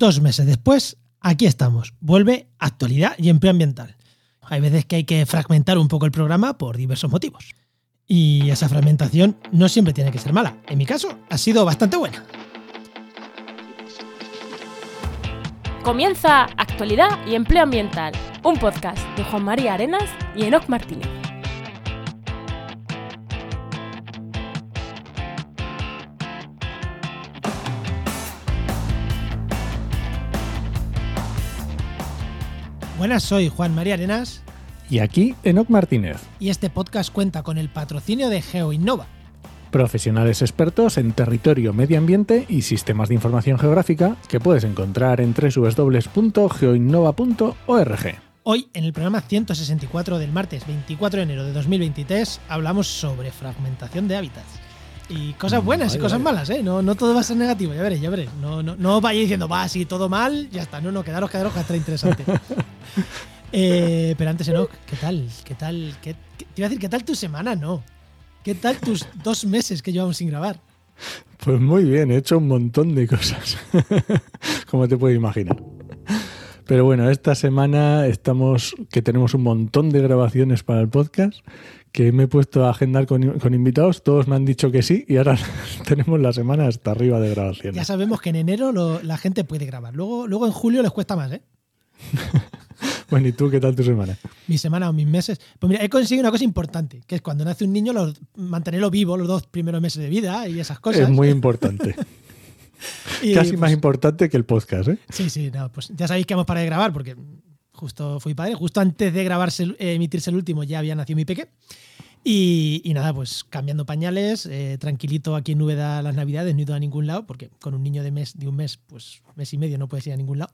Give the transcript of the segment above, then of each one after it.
Dos meses después, aquí estamos. Vuelve actualidad y empleo ambiental. Hay veces que hay que fragmentar un poco el programa por diversos motivos. Y esa fragmentación no siempre tiene que ser mala. En mi caso, ha sido bastante buena. Comienza Actualidad y Empleo Ambiental, un podcast de Juan María Arenas y Enoc Martínez. Buenas, soy Juan María Arenas Y aquí, Enoc Martínez, y este podcast cuenta con el patrocinio de GeoInnova. profesionales expertos en territorio, medio ambiente y sistemas de información geográfica que puedes encontrar en www.geoinnova.org. Hoy, en el programa 164 del martes 24 de enero de 2023, hablamos sobre fragmentación de hábitats. Y cosas buenas y cosas vale. malas, ¿eh? No, no todo va a ser negativo, ya veréis, ya veréis. No, no, no vayáis diciendo, va, así todo mal, ya está. No, no, quedaros, quedaros, que está interesante. Eh, pero antes, Enoch, ¿qué tal? ¿Qué tal? ¿Qué, qué- te iba a decir, ¿qué tal tu semana? No. ¿Qué tal tus dos meses que llevamos sin grabar? Pues muy bien, he hecho un montón de cosas, como te puedes imaginar. Pero bueno, esta semana estamos, que tenemos un montón de grabaciones para el podcast, que me he puesto a agendar con, con invitados, todos me han dicho que sí y ahora tenemos la semana hasta arriba de Ya grabaciones. sabemos que en enero lo- la gente puede grabar. Luego, luego en julio les cuesta más, ¿eh? Bueno, ¿y tú qué tal tu semana? mi semana o mis meses. Pues mira, he conseguido una cosa importante, que es cuando nace un niño, los- mantenerlo vivo los dos primeros meses de vida y esas cosas. Es muy importante, Y, casi pues, más importante que el podcast, ¿eh? Sí, sí, no, pues ya sabéis que hemos parado de grabar porque justo fui padre. Justo antes de grabarse, emitirse el último ya había nacido mi peque. Y, y nada, pues cambiando pañales, eh, tranquilito aquí en Úbeda las navidades, no he ido a ningún lado, porque con un niño de mes, de un mes, pues mes y medio no puedes ir a ningún lado.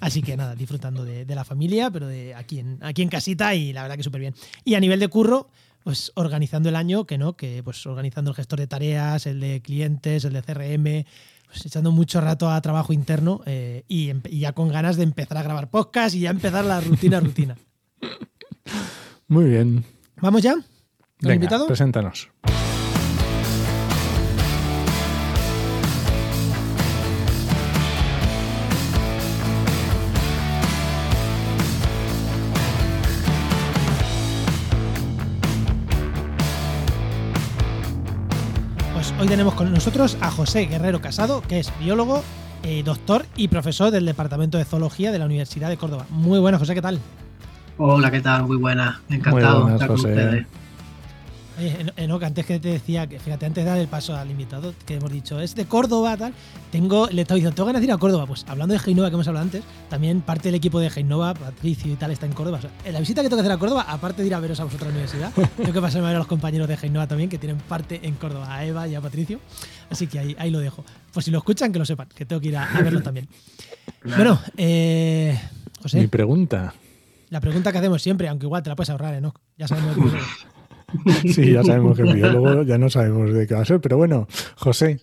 Así que nada, disfrutando de, de la familia, pero de aquí en, aquí en casita y la verdad que súper bien. Y a nivel de curro, pues organizando el año, que no, que pues organizando el gestor de tareas, el de clientes, el de CRM, pues echando mucho rato a trabajo interno eh, y, ya con ganas de empezar a grabar podcast y ya empezar la rutina, rutina. Muy bien. ¿Vamos ya? ¿Con el Venga, invitado? preséntanos. Hoy tenemos con nosotros a José Guerrero Casado, que es biólogo, eh, doctor y profesor del Departamento de Zoología de la Universidad de Córdoba. Muy bueno, José, ¿qué tal? Hola, ¿qué tal? Muy buena. Encantado buenas, de estar con José. ustedes. Oye, En- Enoch, antes que te decía, que fíjate, antes de dar el paso al invitado, que hemos dicho, es de Córdoba, tal, tengo, le estaba diciendo, tengo ganas de ir a Córdoba. Pues hablando de Heinova, que hemos hablado antes, también parte del equipo de Heinova, Patricio y tal, está en Córdoba. O sea, en la visita que tengo que hacer a Córdoba, aparte de ir a veros a vosotros a la universidad, tengo que pasarme a ver a los compañeros de Heinova también, que tienen parte en Córdoba, a Eva y a Patricio. Así que ahí, ahí lo dejo. Pues si lo escuchan, que lo sepan, que tengo que ir a, a verlo también. Bueno, eh, José, Mi pregunta. la pregunta que hacemos siempre, aunque igual te la puedes ahorrar, Enoch. Ya sabemos que Sí, ya sabemos que es biólogo, ya no sabemos de qué va a ser, pero bueno, José,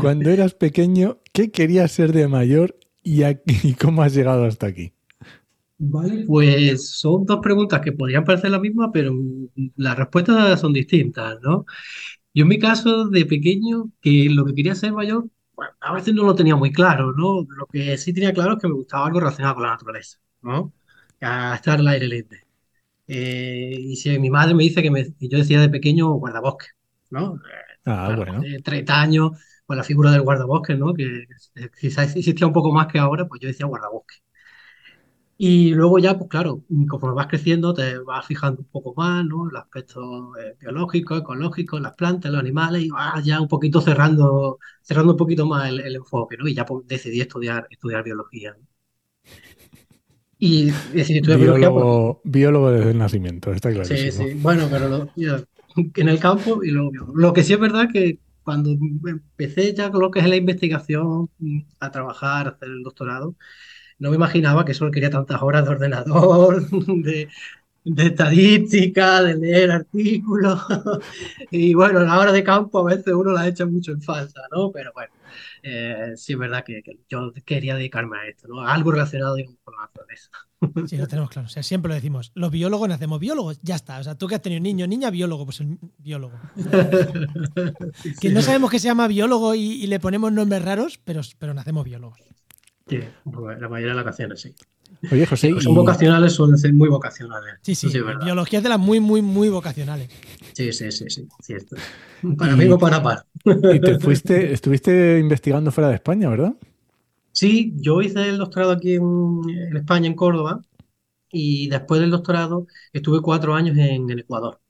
cuando eras pequeño, ¿qué querías ser de mayor y, cómo has llegado hasta aquí? Vale, pues son dos preguntas que podrían parecer la misma, pero las respuestas son distintas, ¿no? Yo en mi caso, de pequeño, que lo que quería ser mayor, bueno, a veces no lo tenía muy claro, ¿no? Lo que sí tenía claro es que me gustaba algo relacionado con la naturaleza, ¿no? A estar al aire libre. Eh, y si mi madre me dice que, me, yo decía de pequeño guardabosque, ¿no? Ah, bueno, bueno. de 30 años, con la figura del guardabosques, ¿no? Que que quizás existía un poco más que ahora, pues yo decía guardabosques. Y luego ya, pues claro, conforme vas creciendo, te vas fijando un poco más, ¿no? El aspecto eh, biológico, ecológico, las plantas, los animales, y vas ya un poquito cerrando, cerrando un poquito más el, el enfoque, ¿no? Y ya pues, decidí estudiar, estudiar biología. ¿no? Y estudiar biología pues, Biólogo, biólogo desde el nacimiento, está Sí, clarísimo. sí, bueno, pero lo- ya, en el campo y luego biólogo. Lo que sí es verdad que cuando empecé ya con lo que es la investigación, a trabajar, a hacer el doctorado, no me imaginaba que solo quería tantas horas de ordenador, de, de estadística, de leer artículos. Y bueno, la hora de campo a veces uno la echa mucho en falta, ¿no? Pero bueno, eh, sí es verdad que, que yo quería dedicarme a esto, ¿no? A algo relacionado digamos, con la naturaleza. Sí, lo tenemos claro. O sea, siempre lo decimos. Los biólogos nacemos biólogos, ya está. O sea, tú que has tenido niño, niña, biólogo, pues el biólogo. Que no sabemos que se llama biólogo y, y le ponemos nombres raros, pero, pero nacemos biólogos. Sí, la mayoría de las vacaciones, sí. Oye, José. Son vocacionales, suelen ser muy vocacionales. Sí, sí, biología es de las muy, muy, muy vocacionales. Sí, sí, sí, sí, cierto. Para mí o para par. Y te fuiste, estuviste investigando fuera de España, ¿verdad? Sí, yo hice el doctorado aquí en, España, en Córdoba, y después del doctorado estuve cuatro años en, Ecuador.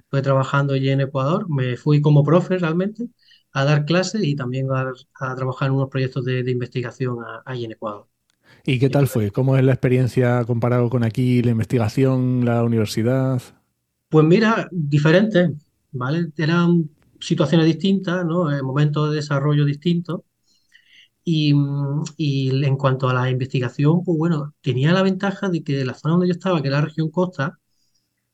Estuve trabajando allí en Ecuador, me fui como profe realmente a dar clases y también a, trabajar en unos proyectos de, investigación allí en Ecuador. ¿Y qué tal fue? ¿Cómo es la experiencia comparado con aquí, la investigación, la universidad? Pues mira, diferente, ¿vale? Eran situaciones distintas, ¿no? Eh, momentos de desarrollo distintos. Y, y, en cuanto a la investigación, pues bueno, tenía la ventaja de que la zona donde yo estaba, que era la región costa,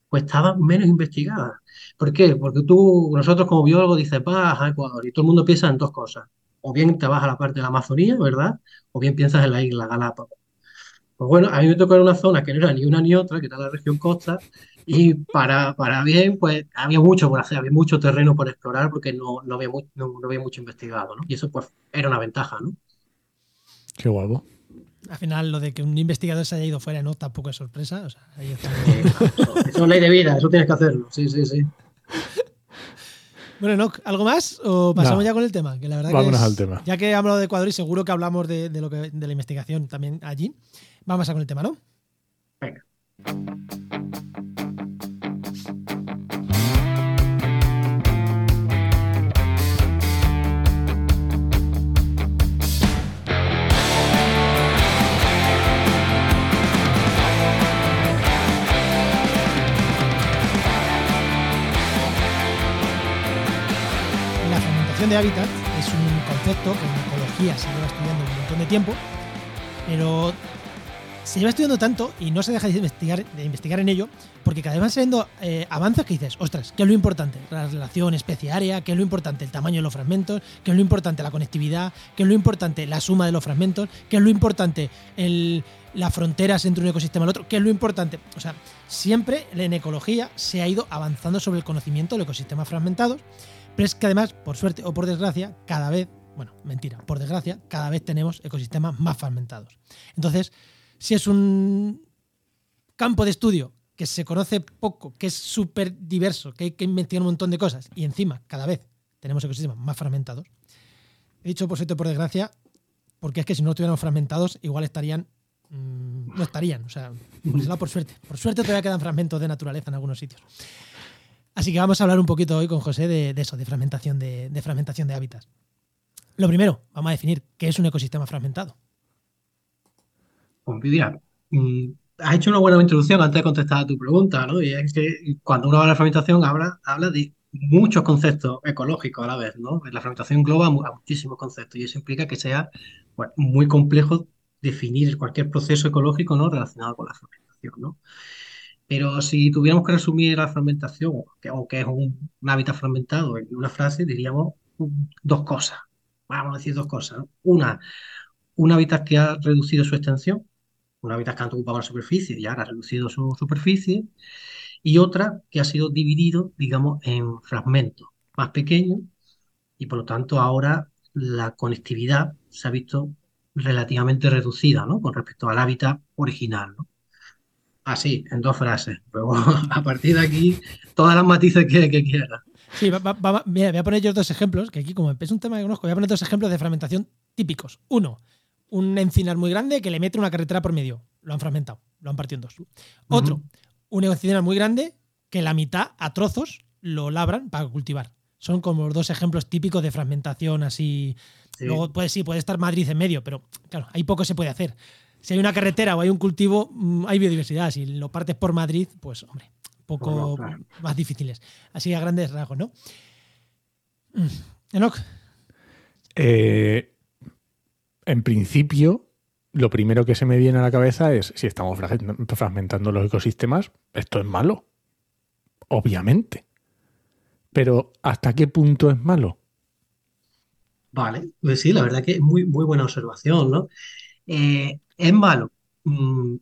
pues estaba menos investigada. ¿Por qué? Porque tú, nosotros como biólogos, dices, vas a Ecuador y todo el mundo piensa en dos cosas. O bien te vas a la parte de la Amazonía, ¿verdad? O bien piensas en la isla Galápagos. Pues bueno, a mí me tocó en una zona que no era ni una ni otra, que era la región costa, y para, para bien, pues había mucho por hacer, había mucho terreno por explorar porque no, no, había, no, había mucho investigado, ¿no? Y eso pues era una ventaja, ¿no? Qué guapo. Al final, lo de que un investigador se haya ido fuera, ¿no? Tampoco es sorpresa. O sea, ahí está. eso es ley de vida, eso tienes que hacerlo. Sí, sí, sí. Bueno, ¿algo más? ¿O pasamos ya con el tema? Que la verdad Vámonos al tema. Ya que he hablado de Ecuador y seguro que hablamos de, lo que, de la investigación también allí, vamos a con el tema, ¿no? Venga. De hábitat es un concepto que en ecología se lleva estudiando un montón de tiempo, pero se lleva estudiando tanto y no se deja de investigar, de investigar en ello, porque cada vez van saliendo eh, avances que dices, ostras, ¿qué es lo importante? La relación especie-área, ¿qué es lo importante? El tamaño de los fragmentos, ¿qué es lo importante? La conectividad, ¿qué es lo importante? La suma de los fragmentos, ¿qué es lo importante? El, las fronteras entre un ecosistema y el otro, ¿qué es lo importante? O sea, siempre en ecología se ha ido avanzando sobre el conocimiento de los ecosistemas fragmentados pero es que además, por suerte o por desgracia, cada vez, bueno, mentira, por desgracia, cada vez tenemos ecosistemas más fragmentados. Entonces, si es un campo de estudio que se conoce poco, que es súper diverso, que hay que investigar un montón de cosas, y encima cada vez tenemos ecosistemas más fragmentados, he dicho por suerte o por desgracia, porque es que si no estuviéramos fragmentados, igual estarían mm, no estarían. O sea, por, por suerte. Por suerte todavía quedan fragmentos de naturaleza en algunos sitios. Así que vamos a hablar un poquito hoy con José de, eso, de fragmentación de, fragmentación de hábitats. Lo primero, vamos a definir qué es un ecosistema fragmentado. Pues mira, mm, has hecho una buena introducción antes de contestar a tu pregunta, ¿no? Y es que cuando uno habla de fragmentación habla, de muchos conceptos ecológicos a la vez, ¿no? La fragmentación engloba muchísimos conceptos y eso implica que sea muy complejo definir cualquier proceso ecológico ¿no? relacionado con la fragmentación, ¿no? Pero si tuviéramos que resumir la fragmentación, o que es un, hábitat fragmentado en una frase, diríamos dos cosas. Vamos a decir dos cosas. Una, un hábitat que ha reducido su extensión, un hábitat que antes ocupaba la superficie y ahora ha reducido su superficie, y otra que ha sido dividido, digamos, en fragmentos más pequeños, y por lo tanto ahora la conectividad se ha visto relativamente reducida, ¿no? Con respecto al hábitat original, ¿no? Así, en dos frases. Luego, a partir de aquí, todas las matices que, que quiera. Sí, voy a poner yo dos ejemplos, que aquí como es un tema que conozco, voy a poner dos ejemplos de fragmentación típicos. Uno, un encinar muy grande que le mete una carretera por medio. Lo han fragmentado, lo han partido en dos. Otro, un encinar muy grande que la mitad a trozos lo labran para cultivar. Son como los dos ejemplos típicos de fragmentación así. Luego, pues sí, puede estar Madrid en medio, pero claro, ahí poco se puede hacer si hay una carretera o hay un cultivo, mm, hay biodiversidad. Si lo partes por Madrid, pues, hombre, poco más difíciles. Así a grandes rasgos, ¿no? Mm. Enoch. Eh, en principio, lo primero que se me viene a la cabeza es, si estamos fragmentando los ecosistemas, esto es malo. Obviamente. Pero ¿hasta qué punto es malo? Vale, pues sí, la verdad que es muy, muy buena observación, ¿no? Eh, ¿Es malo? Mm,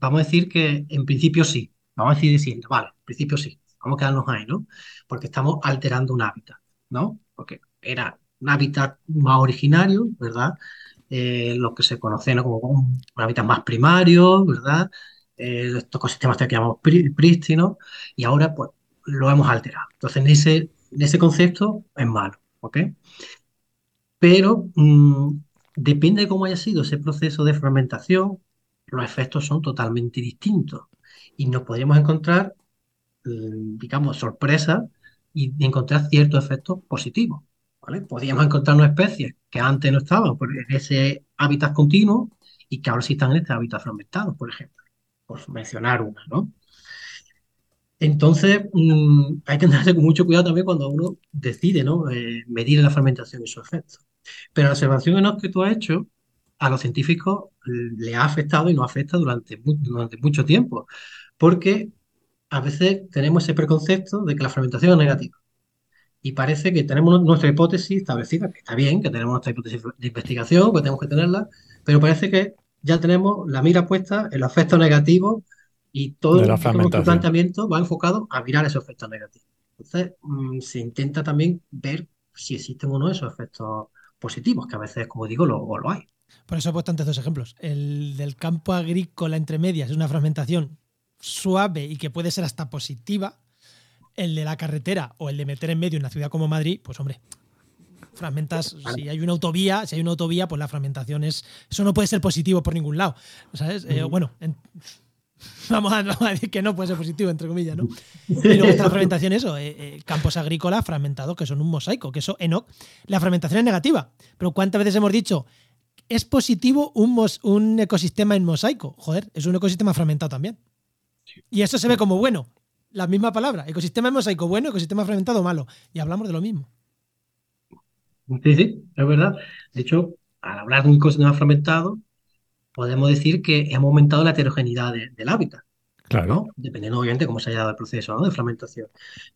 vamos a decir que en principio sí. Vamos a decir diciendo, vale, en principio sí. Vamos a quedarnos ahí, ¿no? Porque estamos alterando un hábitat, ¿no? Porque era un hábitat más originario, ¿verdad? eh, lo que se conoce ¿no? como un, hábitat más primario, ¿verdad? Eh, estos ecosistemas que llamamos prístinos, y ahora pues lo hemos alterado. Entonces, en ese, en ese concepto es malo, ¿ok? Pero mm, depende de cómo haya sido ese proceso de fragmentación, los efectos son totalmente distintos y nos podríamos encontrar, mm, digamos, sorpresas y encontrar ciertos efectos positivos. ¿vale? Podríamos encontrar una especie que antes no estaban en ese hábitat continuo y que ahora sí están en este hábitat fragmentado, por ejemplo, por mencionar una, ¿no? Entonces, mm, hay que tener mucho cuidado también cuando uno decide ¿no? Eh, medir la fragmentación y su efectos. Pero la observación que tú has hecho a los científicos le ha afectado y nos afecta durante, durante mucho tiempo, porque a veces tenemos ese preconcepto de que la fragmentación es negativa. Y parece que tenemos nuestra hipótesis establecida, que está bien, que tenemos nuestra hipótesis de investigación, que tenemos que tenerla, pero parece que ya tenemos la mira puesta en los efectos negativos y todo nuestro planteamiento va enfocado a mirar esos efectos negativos. Entonces, mm, se intenta también ver si existen o no esos efectos positivos, que a veces, como digo, lo, lo hay. Por eso he puesto antes dos ejemplos. El del campo agrícola entre medias es una fragmentación suave y que puede ser hasta positiva. El de la carretera o el de meter en medio una ciudad como Madrid, pues hombre, fragmentas, si hay una autovía, si hay una autovía, pues la fragmentación es, eso no puede ser positivo por ningún lado, ¿sabes? Eh, bueno, vamos, a, decir que no puede ser positivo, entre comillas, ¿no? Y luego está la fragmentación, eso, eh, eh, campos agrícolas fragmentados que son un mosaico, que eso, Enoch, la fragmentación es negativa, pero ¿cuántas veces hemos dicho es positivo un, un ecosistema en mosaico. Joder, es un ecosistema fragmentado también. Y eso se ve como bueno. La misma palabra. Ecosistema en mosaico bueno, ecosistema fragmentado malo. Y hablamos de lo mismo. Sí, sí, es verdad. De hecho, al hablar de un ecosistema fragmentado, podemos decir que hemos aumentado la heterogeneidad del hábitat. Claro. Dependiendo, obviamente, de cómo se haya dado el proceso de fragmentación.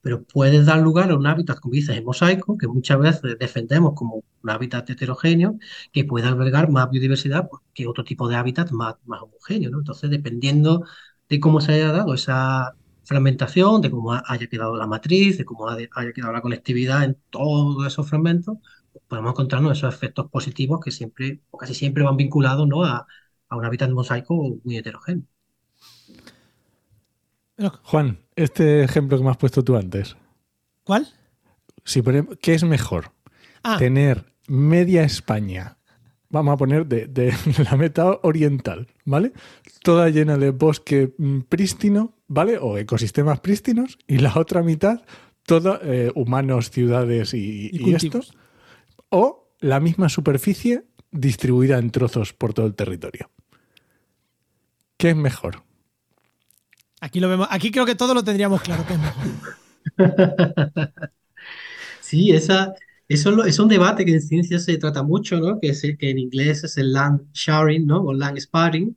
Pero puede dar lugar a un hábitat, como dices, en mosaico, que muchas veces defendemos como un hábitat heterogéneo, que puede albergar más biodiversidad que otro tipo de hábitat más, más homogéneo. ¿no? Entonces, dependiendo de cómo se haya dado esa fragmentación, de cómo haya quedado la matriz, de cómo haya quedado la conectividad en todos esos fragmentos, pues podemos encontrarnos esos efectos positivos que siempre, o casi siempre van vinculados ¿no? a, a un hábitat mosaico muy heterogéneo. Juan, este ejemplo que me has puesto tú antes. ¿Cuál? Si ¿Qué es mejor? Ah. Tener media España, vamos a poner de, la meta oriental, ¿vale? Toda llena de bosque mm, prístino, ¿vale? O ecosistemas prístinos, y la otra mitad, todo eh, humanos, ciudades y, y, estos. O la misma superficie distribuida en trozos por todo el territorio. ¿Qué es mejor? Aquí lo vemos, aquí creo que todo lo tendríamos claro que es mejor. sí, esa, eso es un debate que en ciencia se trata mucho, ¿no? Que, que en inglés es el land sharing, ¿no? O land sparring,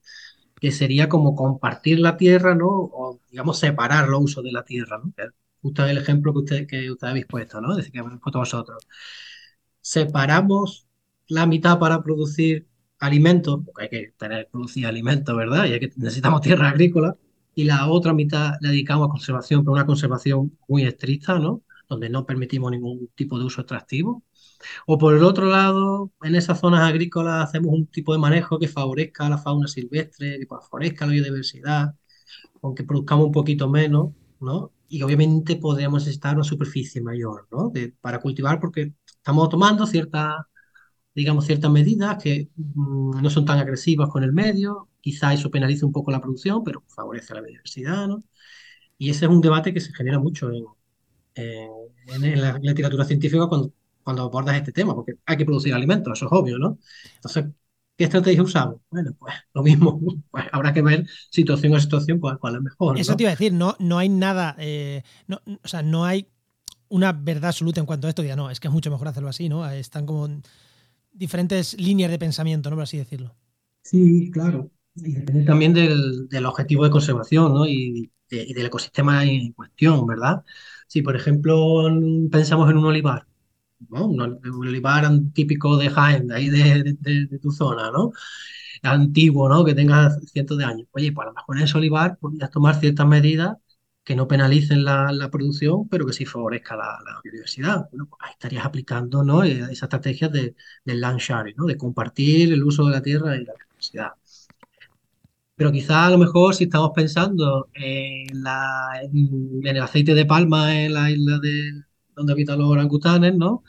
que sería como compartir la tierra, ¿no? O, digamos, separar los usos de la tierra, ¿no? Justo el ejemplo que usted, que usted habéis puesto, ¿no? Es decir, que habéis puesto vosotros. Separamos la mitad para producir alimentos, porque hay que tener, producir alimentos, ¿verdad? Y hay que, necesitamos tierra agrícola y la otra mitad la dedicamos a conservación, pero una conservación muy estricta, ¿no? Donde no permitimos ningún tipo de uso extractivo. O por el otro lado, en esas zonas agrícolas hacemos un tipo de manejo que favorezca a la fauna silvestre, que favorezca la biodiversidad, aunque produzcamos un poquito menos, ¿no? Y obviamente podríamos necesitar una superficie mayor, ¿no? para cultivar porque estamos tomando ciertas, digamos, ciertas medidas que mm, no son tan agresivas con el medio, Quizá eso penalice un poco la producción, pero favorece la biodiversidad, ¿no? Y ese es un debate que se genera mucho en, la literatura científica cuando, cuando abordas este tema, porque hay que producir alimentos, eso es obvio, ¿no? Entonces, ¿qué estrategia usamos? Bueno, pues lo mismo, pues habrá que ver situación a situación cuál, cuál es mejor. Eso te iba a decir, no, no hay nada, eh, no, o sea, no hay una verdad absoluta en cuanto a esto, ya no, es que es mucho mejor hacerlo así, ¿no? Están como diferentes líneas de pensamiento, ¿no? Por así decirlo. Sí, claro. Y depende también del, objetivo de conservación ¿no? y, del ecosistema en cuestión, ¿verdad? Si, por ejemplo, pensamos en un olivar, ¿no? un, olivar típico de Jaén, de ahí de, de, tu zona, ¿no? Antiguo, ¿no? Que tenga cientos de años. Oye, pues a lo mejor en ese olivar podrías tomar ciertas medidas que no penalicen la, la producción, pero que sí favorezca la, la biodiversidad. Pues ahí estarías aplicando ¿no? Eh, esa estrategia de, del land sharing, ¿no? de compartir el uso de la tierra y la biodiversidad. Pero quizá a lo mejor si estamos pensando en, la, en, el aceite de palma en la isla de donde habitan los orangutanes, ¿no?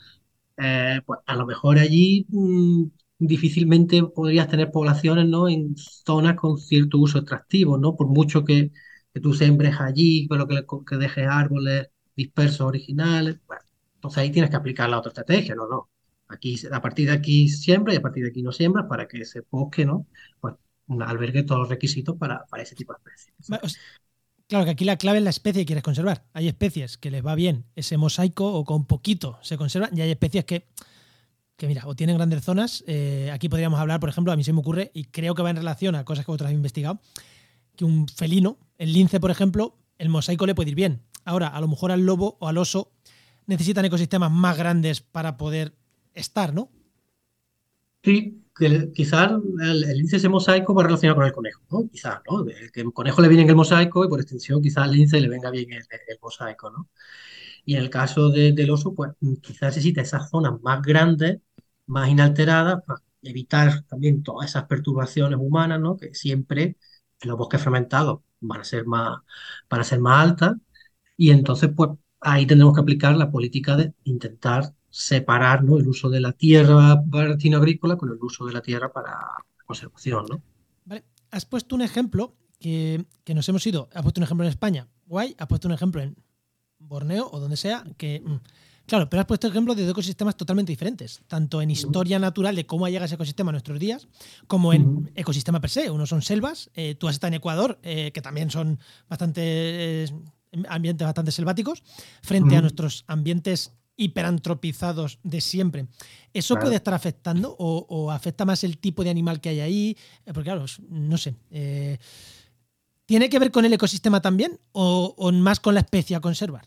Eh, pues a lo mejor allí mmm, difícilmente podrías tener poblaciones, ¿no? En zonas con cierto uso extractivo, ¿no? Por mucho que, que tú sembres allí, pero que, que dejes árboles dispersos originales, bueno, entonces ahí tienes que aplicar la otra estrategia, ¿no? No. Aquí, a partir de aquí siembra y a partir de aquí no siembras para que ese bosque, ¿no? Pues albergue todos los requisitos para, para ese tipo de especies. Claro que aquí la clave es la especie que quieres conservar. Hay especies que les va bien ese mosaico o con poquito se conservan y hay especies que, que mira, o tienen grandes zonas. Eh, aquí podríamos hablar, por ejemplo, a mí se me ocurre, y creo que va en relación a cosas que otras han investigado, que un felino, el lince, por ejemplo, el mosaico le puede ir bien. Ahora, a lo mejor al lobo o al oso necesitan ecosistemas más grandes para poder estar, ¿no? Sí, quizás el, el lince ese mosaico va relacionado con el conejo, ¿no? Quizás, ¿no? Que el conejo le viene el mosaico y por extensión quizás al lince le venga bien el, el mosaico, ¿no? Y en el caso de, del oso, pues quizás necesita esas zonas más grandes, más inalteradas, para evitar también todas esas perturbaciones humanas, ¿no? Que siempre en los bosques fragmentados van a ser más, van a ser más altas. Y entonces, pues ahí tendremos que aplicar la política de intentar separar ¿no? el uso de la tierra para agrícola con el uso de la tierra para conservación. ¿no? Vale. Has puesto un ejemplo que, que, nos hemos ido. Has puesto un ejemplo en España, guay. Has puesto un ejemplo en Borneo o donde sea, que. Mm, claro, pero has puesto ejemplos de dos ecosistemas totalmente diferentes, tanto en historia natural de cómo llega ese ecosistema a nuestros días, como en ecosistema per se. Uno son selvas, eh, tú has estado en Ecuador, eh, que también son bastante eh, ambientes bastante selváticos, frente uh -huh. a nuestros ambientes hiperantropizados de siempre. ¿Eso claro. puede estar afectando o, o, afecta más el tipo de animal que hay ahí? Porque claro, no sé. ¿Tiene que ver con el ecosistema también o, o, más con la especie a conservar?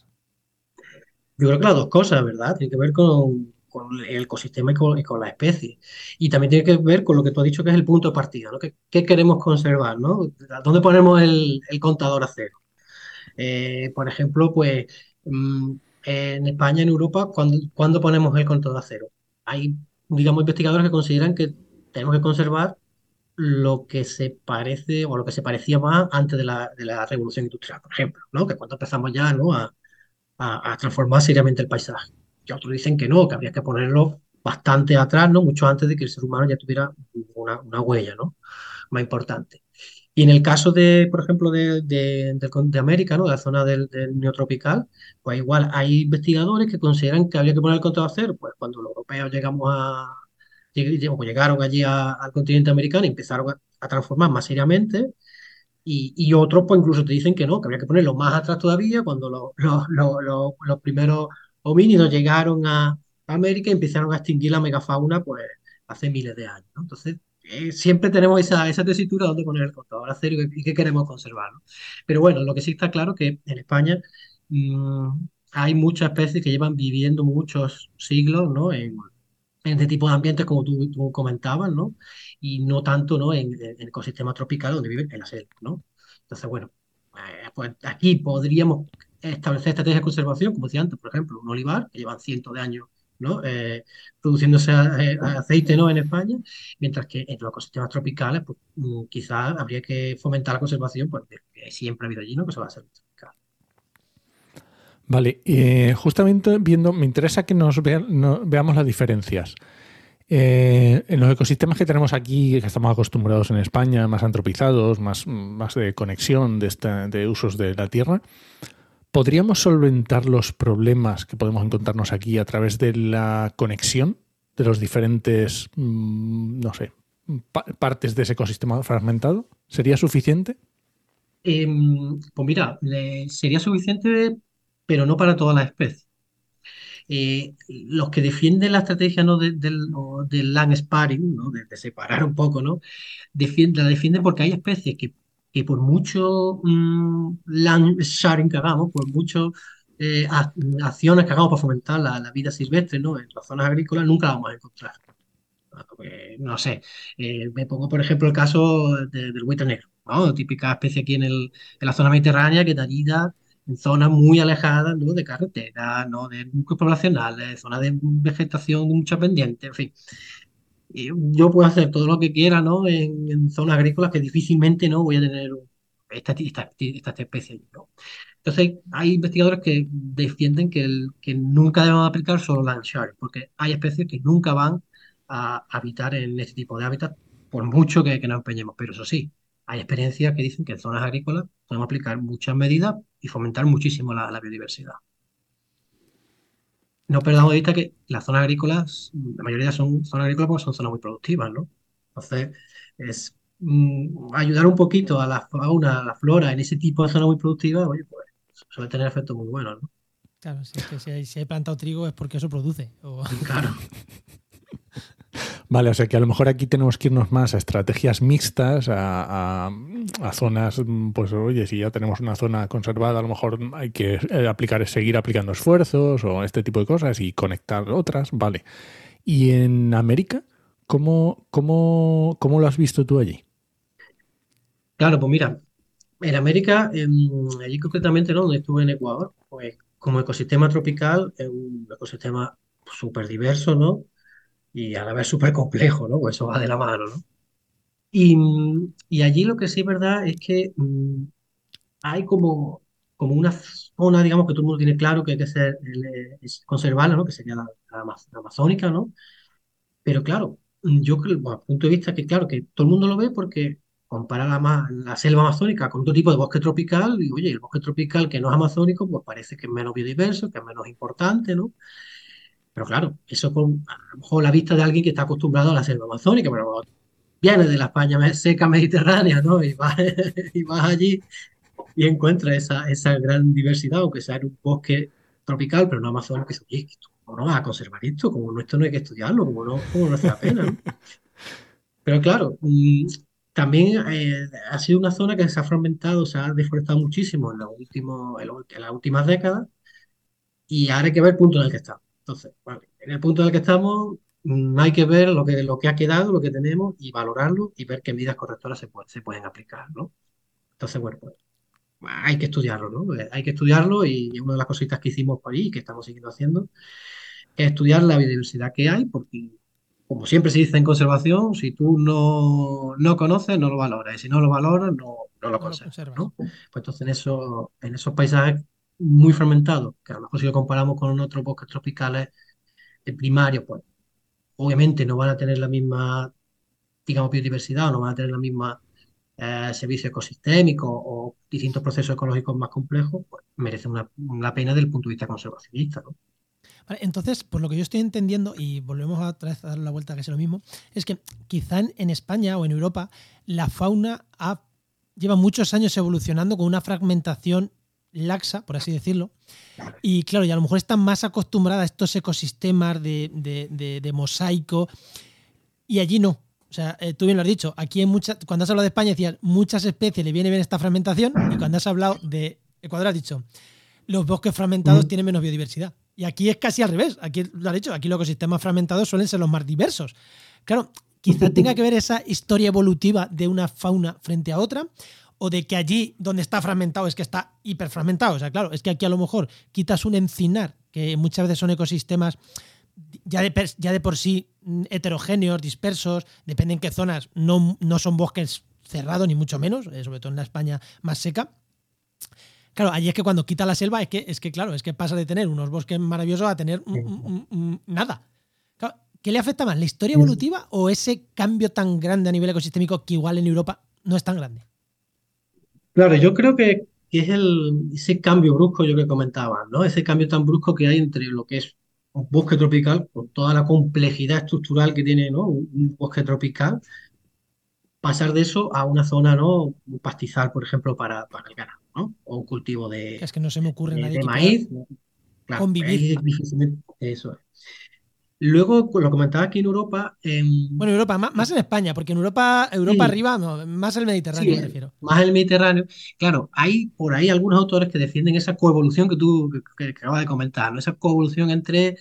Yo creo que las dos cosas, ¿verdad? Tiene que ver con, el ecosistema y con, y con, la especie. Y también tiene que ver con lo que tú has dicho que es el punto de partida, ¿no? ¿Qué, queremos conservar, ¿no? ¿Dónde ponemos el, contador a cero? Eh, por ejemplo, pues... Mmm, en España, en Europa, ¿cuándo, ¿cuándo, ponemos el contador a cero? Hay, digamos, investigadores que consideran que tenemos que conservar lo que se parece o lo que se parecía más antes de la, de la revolución industrial, por ejemplo, ¿no? Que cuando empezamos ya ¿no? A, a, transformar seriamente el paisaje. Y otros dicen que no, que habría que ponerlo bastante atrás, ¿no? Mucho antes de que el ser humano ya tuviera una, una huella, ¿no? Más importante. Y en el caso de, por ejemplo, de, de, de, de América, ¿no? de la zona del, del, neotropical, pues igual hay investigadores que consideran que habría que poner el contador a cero, pues cuando los europeos llegamos a, llegaron allí a, al continente americano y empezaron a, a transformar más seriamente, y, otros pues incluso te dicen que no, que habría que ponerlo más atrás todavía, cuando los, los, los, los primeros homínidos llegaron a América y empezaron a extinguir la megafauna pues hace miles de años. Entonces, eh, siempre tenemos esa, esa tesitura donde poner el contador a y qué queremos conservar. ¿no? Pero bueno, lo que sí está claro que en España mmm, hay muchas especies que llevan viviendo muchos siglos ¿no? en, en este tipo de ambientes como tú, tú, comentabas, ¿no? Y no tanto ¿no? en, en ecosistemas tropicales donde viven en la selva. ¿no? Entonces, bueno, eh, pues aquí podríamos establecer estrategias de conservación, como decía antes, por ejemplo, un olivar que llevan cientos de años ¿no? Eh, produciéndose aceite ¿no? en España, mientras que en los ecosistemas tropicales pues, mm, quizás habría que fomentar la conservación porque siempre ha habido allí ¿no? que se va a hacer tropical. Vale, eh, justamente viendo, me interesa que nos vean, no, veamos las diferencias. Eh, en los ecosistemas que tenemos aquí, que estamos acostumbrados en España, más antropizados, más, más de conexión de, esta, de usos de la tierra, ¿Podríamos solventar los problemas que podemos encontrarnos aquí a través de la conexión de los diferentes, mmm, no sé, pa partes de ese ecosistema fragmentado? ¿Sería suficiente? Eh, pues mira, sería suficiente, pero no para todas las especies. Eh, los que defienden la estrategia ¿no? del de, de land sparring, ¿no? de, de, separar un poco, ¿no? La defienden porque hay especies que que por mucho mmm, land sharing que hagamos, por muchas eh, acciones que hagamos para fomentar la, la, vida silvestre ¿no? en las zonas agrícolas, nunca la vamos a encontrar. Eh, no sé, eh, me pongo por ejemplo el caso de, del buitre negro, ¿no? típica especie aquí en, el, en, la zona mediterránea que te anida en zonas muy alejadas ¿no? de carreteras, ¿no? de núcleos poblacionales, zonas de vegetación mucha pendiente, en fin. Y yo puedo hacer todo lo que quiera ¿no? en, en zonas agrícolas que difícilmente no voy a tener esta, esta, esta especie. ¿no? Entonces, hay investigadores que defienden que, el, que nunca debemos aplicar solo land share, porque hay especies que nunca van a habitar en este tipo de hábitat, por mucho que, que nos empeñemos. Pero eso sí, hay experiencias que dicen que en zonas agrícolas podemos aplicar muchas medidas y fomentar muchísimo la, la biodiversidad. No perdamos de vista que las zonas agrícolas, la mayoría son zonas agrícolas porque son zonas muy productivas, ¿no? Entonces, es mm, ayudar un poquito a la fauna, a la flora en ese tipo de zonas muy productivas, oye, pues suele tener efectos muy buenos, ¿no? Claro, si, es que si, hay, si hay plantado trigo es porque eso produce. o- Claro. Vale, o sea que a lo mejor aquí tenemos que irnos más a estrategias mixtas, a, a- zonas, mm, pues oye, si ya tenemos una zona conservada, a lo mejor hay que eh, aplicar, seguir aplicando esfuerzos o este tipo de cosas y conectar otras, vale. ¿Y en América? ¿Cómo, cómo, cómo lo has visto tú allí? Claro, pues mira, en América, allí concretamente, ¿no? Donde estuve en Ecuador, pues como ecosistema tropical, es un ecosistema súper diverso, ¿no? Y a la vez súper complejo, ¿no? Pues eso va de la mano, ¿no? Y, y allí lo que sí es verdad es que mm, hay como, como una zona, digamos, que todo el mundo tiene claro que hay que ser, el- es conservarla, ¿no? Que sería la, la la amazónica, ¿no? Pero claro, yo creo, bueno, punto de vista que claro, que todo el mundo lo ve porque compara la, la selva amazónica con otro tipo de bosque tropical y oye, el bosque tropical que no es amazónico, pues parece que es menos biodiverso, que es menos importante, ¿no? Pero claro, eso con a lo mejor la vista de alguien que está acostumbrado a la selva amazónica, pero viene de la España seca mediterránea, ¿no? Y vas, y vas allí y encuentras esa, esa gran diversidad, aunque sea en un bosque tropical, pero no amazónico, que oye, ¿cómo no vas a conservar esto? Como esto no hay que estudiarlo, como no, como no hace la pena, ¿no? Pero claro, mm, también eh, ha sido una zona que se ha fragmentado, se ha deforestado muchísimo en, los últimos, en, los- en las últimas décadas y ahora hay que ver el punto en el que estamos. Entonces, vale, en el punto en el que estamos, mm, hay que ver lo que, lo que ha quedado, lo que tenemos y valorarlo y ver qué medidas correctoras se, pueden se pueden aplicar, ¿no? Entonces, bueno, pues hay que estudiarlo, ¿no? Eh, Hay que estudiarlo y una de las cositas que hicimos por ahí y que estamos siguiendo haciendo es estudiar la biodiversidad que hay, porque como siempre se dice en conservación, si tú no, no conoces, no lo valoras, y si no lo valoras, no, no lo conservas. ¿no? Pues entonces en esos, en esos paisajes muy fragmentados, que a lo mejor si lo comparamos con otros bosques tropicales primarios, pues obviamente no van a tener la misma, digamos, biodiversidad o no van a tener la misma eh, servicio ecosistémico o distintos procesos ecológicos más complejos, pues merece una, la pena desde el punto de vista conservacionista. Vale, entonces, por lo que yo estoy entendiendo, y volvemos otra vez a dar la vuelta que es lo mismo, es que quizá en, en España o en Europa la fauna ha- lleva muchos años evolucionando con una fragmentación laxa, por así decirlo. Y claro, y a lo mejor están más acostumbradas a estos ecosistemas de, de- de- de mosaico, y allí no. O sea, eh, tú bien lo has dicho, aquí hay muchas, cuando has hablado de España decías, muchas especies le viene bien esta fragmentación, y cuando has hablado de Ecuador has dicho, los bosques fragmentados Mm. tienen menos biodiversidad. Y aquí es casi al revés. Aquí lo has dicho, aquí los ecosistemas fragmentados suelen ser los más diversos. Claro, quizá tenga que ver esa historia evolutiva de una fauna frente a otra, o de que allí donde está fragmentado es que está hiperfragmentado. O sea, claro, es que aquí a lo mejor quitas un encinar, que muchas veces son ecosistemas ya de, per- ya de por sí mm, heterogéneos, dispersos, depende en qué zonas, no, no son bosques cerrados, ni mucho menos, eh, sobre todo en la España más seca. Claro, allí es que cuando quita la selva, es que, es que claro, es que pasa de tener unos bosques maravillosos a tener mm, mm, mm, nada. Claro, ¿Qué le afecta más, la historia evolutiva o ese cambio tan grande a nivel ecosistémico que igual en Europa no es tan grande? Claro, yo creo que, que es el, ese cambio brusco yo que comentaba, ¿no? Ese cambio tan brusco que hay entre lo que es un bosque tropical, con toda la complejidad estructural que tiene, ¿no? Un, bosque tropical, pasar de eso a una zona, ¿no? Un pastizal, por ejemplo, para, para el ganado, ¿no? O un cultivo de, Que es que no se me ocurre de- nadie de que pueda- maíz. Claro, convivir. ahí difícilmente- eso es. Luego, lo comentaba aquí en Europa, en, Bueno, Europa, más, más en España, porque en Europa, Europa Sí. arriba, no, más el Mediterráneo, Sí, me refiero. más el Mediterráneo. Claro, hay por ahí algunos autores que defienden esa coevolución que tú que, acabas de comentar, ¿no? Esa coevolución entre,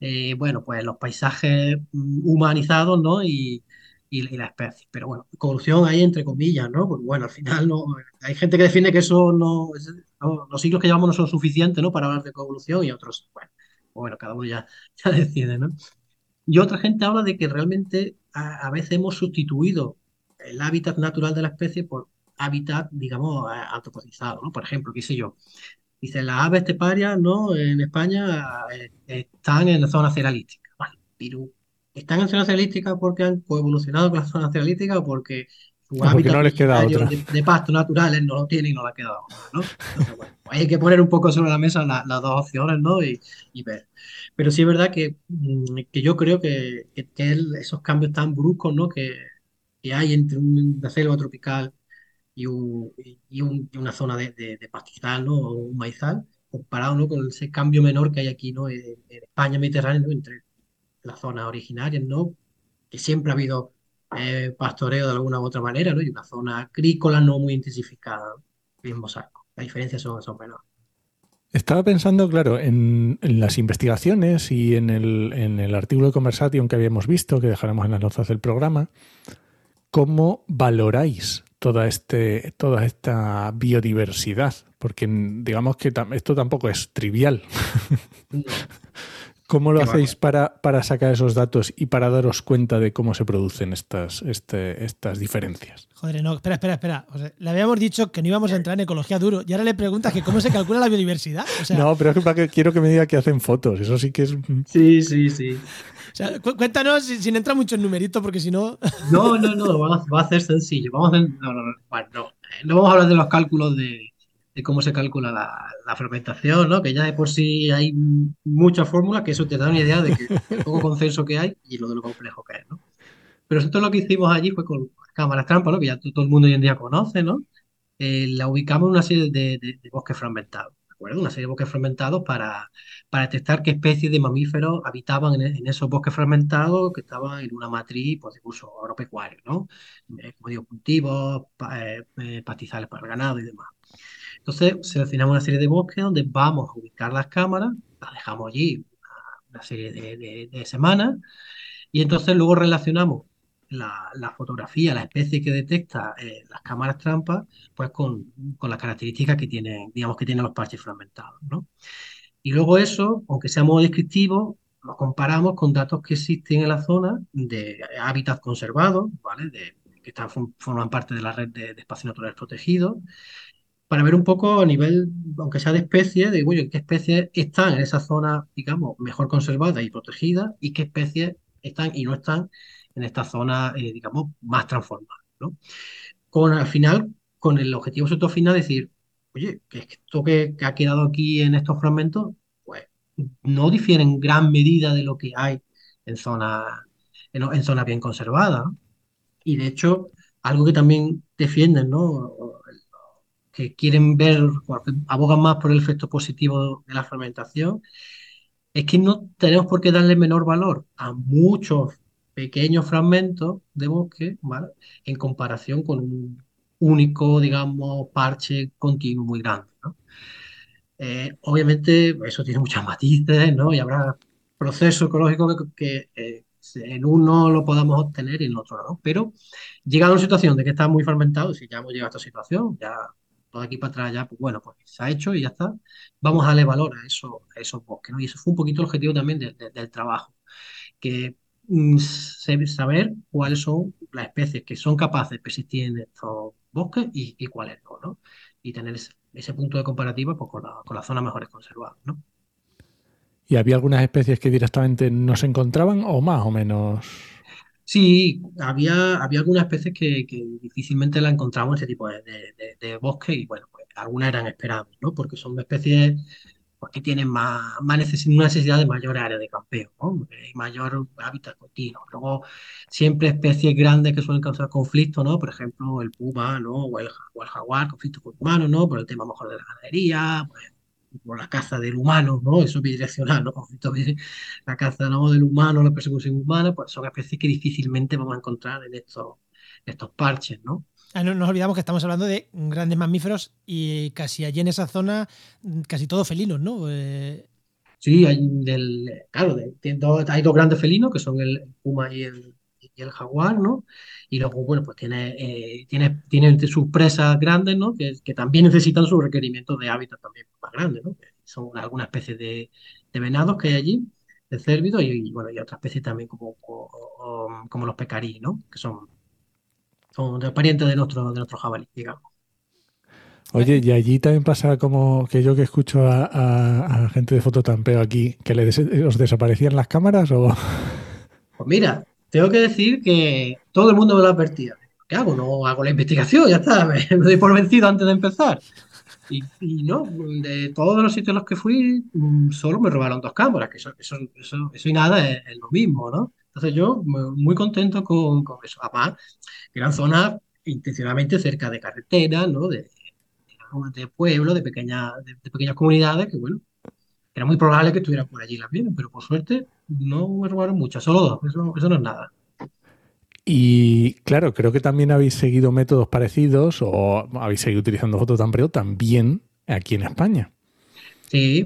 eh, bueno, pues los paisajes mm, humanizados, ¿no? Y, y, y la especie. Pero bueno, coevolución hay entre comillas, ¿no? Porque bueno, al final no, hay gente que defiende que eso no, los siglos que llevamos no son suficientes, ¿no? Para hablar de coevolución y otros, bueno, bueno, cada uno ya, ya decide, ¿no? Y otra gente habla de que realmente a, a veces hemos sustituido el hábitat natural de la especie por hábitat, digamos, antropozizado, ¿no? Por ejemplo, qué sé yo, dice, las aves esteparias, ¿no? En España eh, están en la zona cerealística, vale, pero ¿están en zona cerealística porque han coevolucionado con la zona cerealística o porque su hábitat no les queda otra. De, de, pasto naturales no lo tienen y no le ha quedado ¿no? Entonces, bueno, pues hay que poner un poco sobre la mesa la, las dos opciones, ¿no? Y, y, ver. Pero sí es verdad que, mm, que yo creo que, que, que esos cambios tan bruscos, ¿no? Que, que hay entre una selva tropical y, un, y, un, y una zona de, de, de, pastizal ¿no? o un maizal, comparado ¿no? con ese cambio menor que hay aquí ¿no? en, en España mediterránea, ¿no? entre las zonas originarias, ¿no? que siempre ha habido eh, pastoreo de alguna u otra manera, ¿no? y una zona agrícola no muy intensificada, bien mosaico. Las diferencias son, son menores. Estaba pensando, claro, en, en, las investigaciones y en el, en el artículo de Conversation que habíamos visto, que dejaremos en las notas del programa, ¿cómo valoráis toda, este, toda esta biodiversidad? Porque digamos que esto tampoco es trivial. ¿Cómo lo hacéis para, para, sacar esos datos y para daros cuenta de cómo se producen estas, este, estas diferencias? Joder, no, espera, espera, espera. O sea, le habíamos dicho que no íbamos a entrar en ecología duro y ahora le preguntas que cómo se calcula la biodiversidad. O sea, no, pero es que, para que quiero que me diga que hacen fotos. Eso sí que es. Sí, sí, sí. O sea, cu cuéntanos sin, sin, entrar mucho en numerito, porque si no. No, no, no, va a, va a ser sencillo. Vamos a, no, no, no, bueno, no, no vamos a hablar de los cálculos de, de cómo se calcula la, la, fermentación, ¿no? que ya de por sí hay muchas fórmulas que eso te da una idea de que el poco consenso que hay y lo de lo complejo que es. ¿no? Pero nosotros lo que hicimos allí fue con cámaras trampa, ¿no? que ya todo el mundo hoy en día conoce, ¿no? Eh, la ubicamos en una serie de, de, de bosques fragmentados. Una serie de bosques fragmentados para, para detectar qué especies de mamíferos habitaban en, en, esos bosques fragmentados que estaban en una matriz pues, de uso agropecuario, ¿no? Eh, como digo, cultivos, pa, eh, pastizales para el ganado y demás. Entonces seleccionamos una serie de bosques donde vamos a ubicar las cámaras, las dejamos allí una, serie de, semanas y entonces luego relacionamos la, fotografía, la especie que detecta eh, las cámaras trampas, pues con, con, las características que tienen, digamos que tienen los parches fragmentados, ¿no? Y luego eso, aunque sea modo descriptivo, lo comparamos con datos que existen en la zona de hábitats conservados, ¿vale? Que están, forman parte de la red de espacios naturales protegidos, para ver un poco a nivel, aunque sea de especies, de bueno, qué especies están en esa zona, digamos, mejor conservada y protegida y qué especies están y no están en esta zona, eh, digamos, más transformada. ¿no? Con al final, con el objetivo sobre final, decir, oye, que esto que, que, ha quedado aquí en estos fragmentos, pues no difiere en gran medida de lo que hay en zonas en, en zona bien conservadas. Y de hecho, algo que también defienden, ¿no? Que quieren ver, abogan más por el efecto positivo de la fermentación, es que no tenemos por qué darle menor valor a muchos pequeños fragmentos de bosque. En comparación con un único, digamos, parche continuo muy grande, eh, obviamente, eso tiene muchas matices, ¿no? Y habrá procesos ecológicos que, eh, en uno lo podamos obtener y en otro no. Pero llegado a una situación de que está muy fermentado, si ya hemos llegado a esta situación, ya todo aquí para atrás ya, pues bueno, pues se ha hecho y ya está. Vamos a darle valor a, eso, esos bosques. Y eso fue un poquito el objetivo también de, de, del trabajo, que mm, saber cuáles son las especies que son capaces de persistir en estos bosques y, cuáles no, ¿no? Y tener ese, ese punto de comparativa pues, con, la, con las zonas mejores conservadas, ¿no? ¿Y había algunas especies que directamente no se encontraban o más o menos? Sí, había, había algunas especies que, que difícilmente la encontramos en este tipo de, de, de, bosque y bueno, pues algunas eran esperables, ¿no? Porque son especies pues, que tienen más, más necesidad, una necesidad de mayor área de campeo, ¿no? Y mayor hábitat continuo. Luego, siempre especies grandes que suelen causar conflictos, ¿no? Por ejemplo, el puma, ¿no? O el, o el jaguar, conflictos con humanos, ¿no? Por el tema mejor de la ganadería, pues, por la caza del humano, ¿no? Eso es bidireccional, ¿no? La caza ¿no? del humano, la persecución humana, pues son especies que difícilmente vamos a encontrar en estos, estos parches, ¿no? Ah, no nos olvidamos que estamos hablando de grandes mamíferos y casi allí en esa zona, casi todos felinos, ¿no? Eh... Sí, hay del, claro, de, hay dos grandes felinos que son el puma y el, el jaguar, ¿no? Y luego, bueno, pues tiene, eh, tiene, tiene sus presas grandes, ¿no? Que, que, también necesitan sus requerimientos de hábitat también más grandes, ¿no? son algunas especies de, de, venados que hay allí, de cérvidos, y, bueno, y otras especies también como, como, como los pecarí, ¿no? Que son, son parientes de nuestro, de nuestro jabalí, digamos. Oye, y allí también pasa como que yo que escucho a, a, a gente de fototampeo aquí, que le des os desaparecían las cámaras o... Pues mira, tengo que decir que todo el mundo me lo advertía. ¿Qué hago? No hago la investigación, ya está, me, me doy por vencido antes de empezar. Y, y, no, de todos los sitios a los que fui, mm, solo me robaron dos cámaras, que eso, eso, eso, eso y nada es, es, lo mismo, ¿no? Entonces yo muy contento con, con eso. Además, eran zonas intencionalmente cerca de carreteras, ¿no? De, de pueblos, de, pequeña, de, de, pequeñas comunidades, que bueno, era muy probable que estuvieran por allí las vieron, pero por suerte no me robaron muchas, solo dos, eso, eso no es nada. Y claro, creo que también habéis seguido métodos parecidos o habéis seguido utilizando fototampreo también aquí en España. Sí,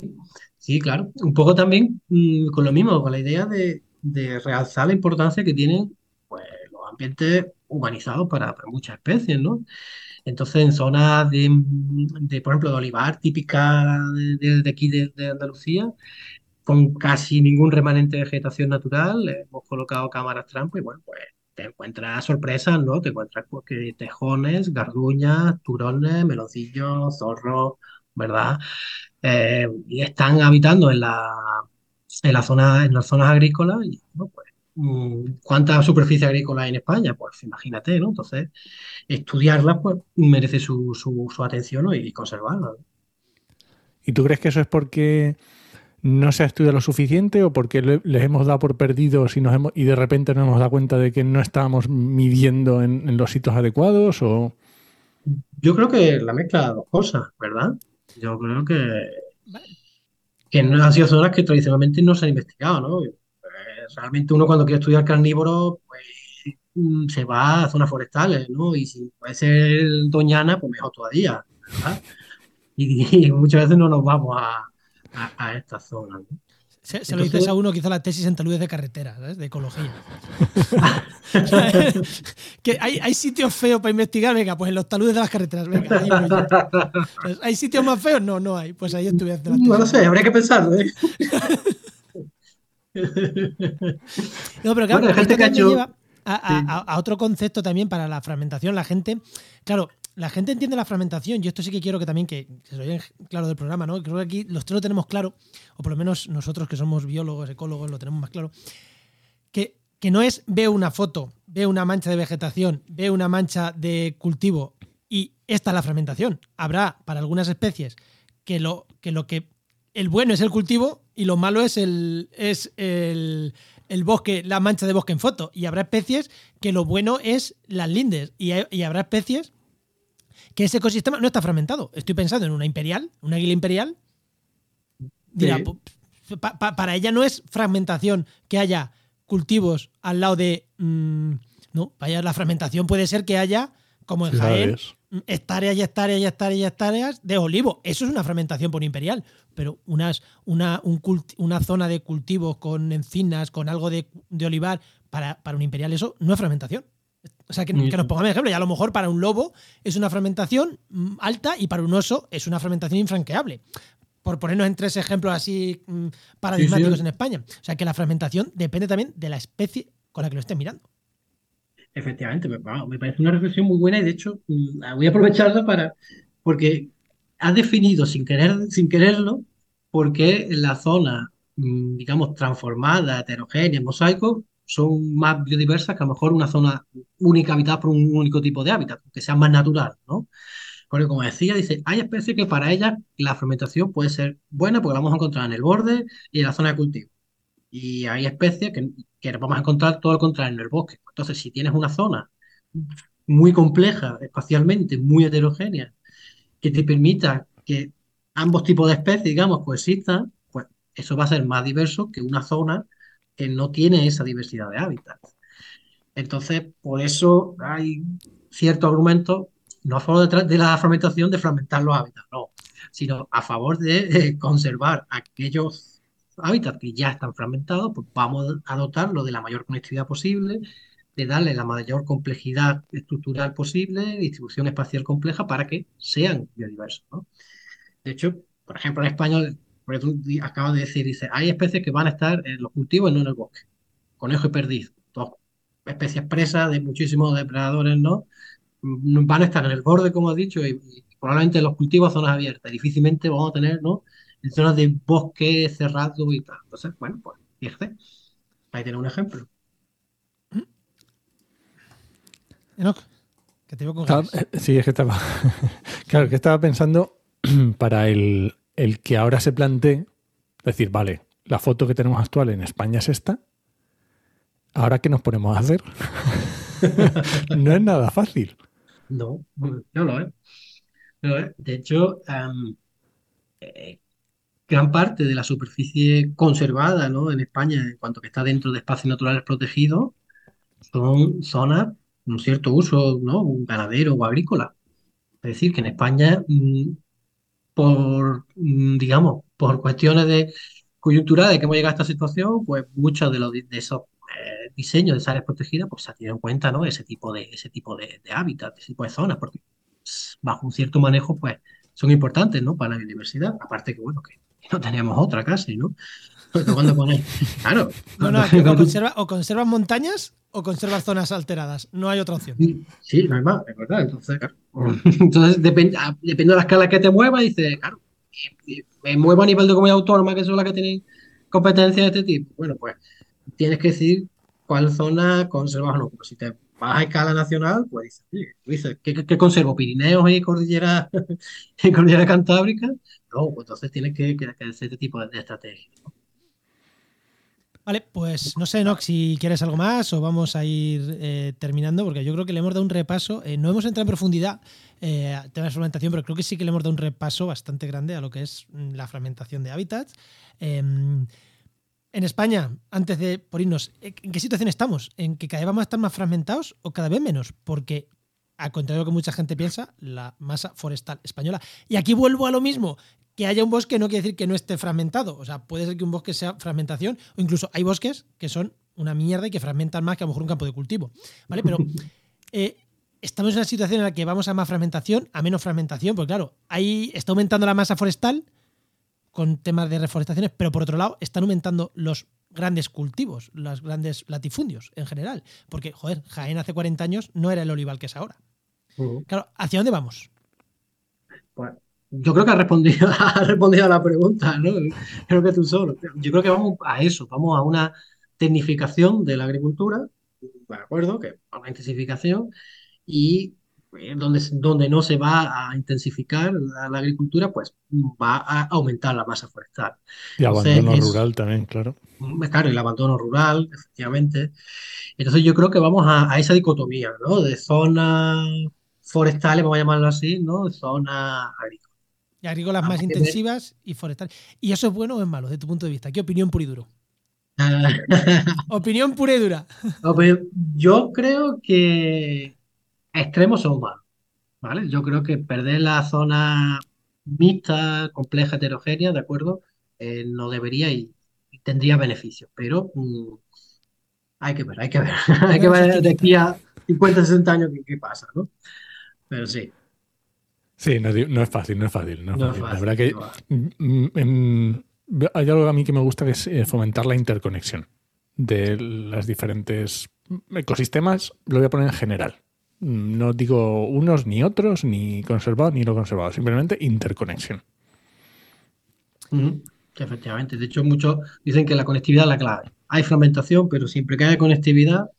sí, claro. Un poco también mmm, con lo mismo, con la idea de, de, realzar la importancia que tienen pues, los ambientes humanizados para, para muchas especies, ¿no? Entonces, en zonas de, por ejemplo, de olivar, típica de, aquí de, Andalucía, con casi ningún remanente de vegetación natural, hemos colocado cámaras trampa y bueno, pues te encuentras sorpresas, ¿no? Te encuentras pues, que tejones, garduñas, turones, meloncillos, zorros, ¿verdad? Eh, y están habitando en la, en la zona, en las zonas agrícolas y, ¿no? pues, ¿Cuánta superficie agrícola hay en España? Pues imagínate, ¿no? Entonces, estudiarla pues, merece su, su, su atención ¿no? y conservarla. ¿no? ¿Y tú crees que eso es porque no se ha estudiado lo suficiente o porque le, les hemos dado por perdidos y, nos hemos, y de repente nos hemos dado cuenta de que no estábamos midiendo en, en los sitios adecuados? O... Yo creo que la mezcla de dos cosas, ¿verdad? Yo creo que, que no han sido zonas que tradicionalmente no se han investigado, ¿no? Realmente uno cuando quiere estudiar carnívoro, pues se va a zonas forestales, ¿no? Y si puede ser Doñana, pues mejor todavía, ¿verdad? Y, y muchas veces no nos vamos a, a, a estas zonas, ¿no? Se, se Entonces, lo dices a uno que hizo la tesis en taludes de carretera, ¿sabes? de ecología. que hay, hay, sitios feos para investigar, venga, pues en los taludes de las carreteras, venga. Ahí pues, ¿Hay sitios más feos? No, no hay. Pues ahí estuve haciendo la tesis. No lo sé, habría que pensarlo, ¿eh? No, pero claro, bueno, gente que ha hecho... lleva a, a, a, otro concepto también para la fragmentación. La gente, claro, la gente entiende la fragmentación, y esto sí que quiero que también que, que se oiga claro del programa, ¿no? Creo que aquí los tres lo tenemos claro, o por lo menos nosotros que somos biólogos, ecólogos, lo tenemos más claro, que, que no es veo una foto, veo una mancha de vegetación, veo una mancha de cultivo y esta es la fragmentación. Habrá para algunas especies que lo que, lo que el bueno es el cultivo y lo malo es el, es el, el bosque, la mancha de bosque en foto. Y habrá especies que lo bueno es las lindes. Y, hay, y habrá especies que ese ecosistema no está fragmentado. Estoy pensando en una imperial, una águila imperial. Dirá, sí. pa, pa, para ella no es fragmentación que haya cultivos al lado de. Mmm, no, vaya, la fragmentación puede ser que haya, como en Jaén, hectáreas y hectáreas y hectáreas y hectáreas de olivo. Eso es una fragmentación por imperial. Pero unas, una, un una zona de cultivos con encinas, con algo de, de olivar, para, para un imperial, eso no es fragmentación. O sea, que, que, nos pongamos ejemplo. Y a lo mejor para un lobo es una fragmentación alta y para un oso es una fragmentación infranqueable. Por ponernos en tres ejemplos así mmm, paradigmáticos sí, sí. en España. O sea, que la fragmentación depende también de la especie con la que lo estés mirando. Efectivamente, me, parece una reflexión muy buena y de hecho mm, voy a aprovecharla para. Porque has definido sin, querer, sin quererlo porque la zona, mm, digamos, transformada, heterogénea, mosaico, son más biodiversas que a lo mejor una zona única habitada por un único tipo de hábitat, que sea más natural, ¿no? Porque como decía, dice, hay especies que para ellas la fermentación puede ser buena porque la vamos a encontrar en el borde y en la zona de cultivo. Y hay especies que, que vamos a encontrar todo lo contrario en el bosque. Entonces, si tienes una zona muy compleja espacialmente, muy heterogénea, que te permita que ambos tipos de especies, digamos, coexistan, pues eso va a ser más diverso que una zona que no tiene esa diversidad de hábitats. Entonces, por eso hay cierto argumento, no a favor de, de la fragmentación, de fragmentar los hábitats, no, sino a favor de eh, conservar aquellos hábitats que ya están fragmentados, pues vamos a dotarlo de la mayor conectividad posible, de darle la mayor complejidad estructural posible, distribución espacial compleja para que sean biodiversos. ¿no? De hecho, por ejemplo, en tú acabas de decir, dice, hay especies que van a estar en los cultivos y no en el bosque. Conejo y perdiz, dos especies presas de muchísimos depredadores, ¿no? Mm, van a estar en el borde, como has dicho, y, probablemente en los cultivos zonas abiertas. Difícilmente vamos a tener, ¿no? En zonas de bosque cerrado y tal. Entonces, bueno, pues fíjate, ahí tiene un ejemplo. que te veo con eh, Sí, es que estaba. claro, que estaba pensando para el, el que ahora se plantee, decir, vale, la foto que tenemos actual en España es esta. ¿Ahora qué nos ponemos a hacer? no es nada fácil. No, no lo es. De hecho, eh, gran parte de la superficie conservada ¿no? en España, en cuanto que está dentro de espacios naturales protegidos, son zonas un cierto uso ¿no? ganadero o agrícola. Es decir, que en España, mm, por, mm, digamos, por cuestiones de coyunturales que hemos llegado a esta situación, pues muchos de, de esos eh, diseños de áreas protegidas pues se ha tenido en cuenta ¿no? ese tipo de, ese tipo de, de hábitat, ese tipo de zonas, porque bajo un cierto manejo pues son importantes ¿no? para la biodiversidad, aparte que bueno, que no tenemos otra casi, ¿no? Cuando Claro. o, conservas montañas o conservas zonas alteradas. No hay otra opción. Sí, no hay más, es verdad. Entonces, claro. Entonces depende, ah, depende de la escala que te mueva, dice, claro, me muevo a nivel de comunidad autónoma, que son las que tienen competencias de este tipo. Bueno, pues tienes que decir cuál zona conservas o no. Pero si te vas a escala nacional, pues dices, ¿qué, conservo? ¿Pirineos y cordillera, y cordillera cantábrica? Entonces tienes que, que, hacer este tipo de, estrategia. Vale, pues no sé, Nox, si quieres algo más o vamos a ir eh, terminando, porque yo creo que le hemos dado un repaso. Eh, no hemos entrado en profundidad eh, al tema de fragmentación, pero creo que sí que le hemos dado un repaso bastante grande a lo que es mm, la fragmentación de hábitats. Em, en España, antes de por irnos, ¿en qué situación estamos? ¿En que cada vez vamos a estar más fragmentados o cada vez menos? Porque, al contrario de lo que mucha gente piensa, la masa forestal española. Y aquí vuelvo a lo mismo que haya un bosque no quiere decir que no esté fragmentado. O sea, puede ser que un bosque sea fragmentación, o incluso hay bosques que son una mierda y que fragmentan más que a lo mejor un campo de cultivo. ¿Vale? Pero eh, estamos en una situación en la que vamos a más fragmentación, a menos fragmentación, porque claro, ahí está aumentando la masa forestal con temas de reforestaciones, pero por otro lado están aumentando los grandes cultivos, los grandes latifundios en general. Porque, joder, Jaén hace 40 años no era el olival que es ahora. Claro, ¿hacia dónde vamos? Pues yo creo que ha respondido, ha respondido a la pregunta, ¿no? Creo que tú solo. Yo creo que vamos a eso, vamos a una tecnificación de la agricultura, de acuerdo, que a una intensificación, y eh, donde, donde no se va a intensificar la, agricultura, pues va a aumentar la masa forestal. Y abandono rural también, claro. Mm, claro, el abandono rural, efectivamente. Entonces yo creo que vamos a, a esa dicotomía, ¿no? De zonas forestales, vamos a llamarlo así, ¿no? Zonas agrícolas. Y agrícolas más intensivas y forestales. ¿Y eso es bueno o es malo, desde tu punto de vista? ¿Qué opinión pura y duro? opinión pura y dura. Yo creo que extremos son malos. ¿vale? Yo creo que perder la zona mixta, compleja, heterogénea, ¿de acuerdo? Eh, no debería y, tendría beneficios. Pero mm, hay que ver, hay que ver. hay que ver de aquí a 50, 60 años qué pasa, ¿no? Pero sí. Sí, no, es fácil, no es fácil. No es fácil. La verdad que mm, mm, hay algo a mí que me gusta que es eh, fomentar la interconexión de los diferentes ecosistemas. Lo voy a poner en general. Mm, no digo unos ni otros, ni conservado ni no conservado. Simplemente interconexión. Efectivamente. De hecho, muchos dicen que la conectividad es la clave. Hay fragmentación, pero siempre que haya conectividad,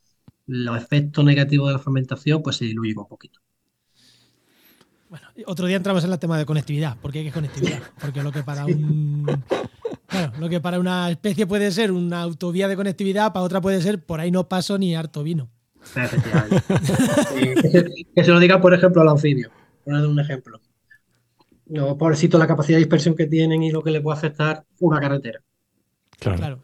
los efectos negativos de la fragmentación pues se diluyen un poquito. Bueno, otro día entramos en el tema de conectividad. ¿Por qué hay que conectividad? Porque lo que para un. lo que para una especie puede ser una autovía de conectividad, para otra puede ser por ahí no paso ni harto vino. que, se lo diga, por ejemplo, al anfibio. Dar un ejemplo. No, pobrecito la capacidad de dispersión que tienen y lo que le puede afectar una carretera. Claro.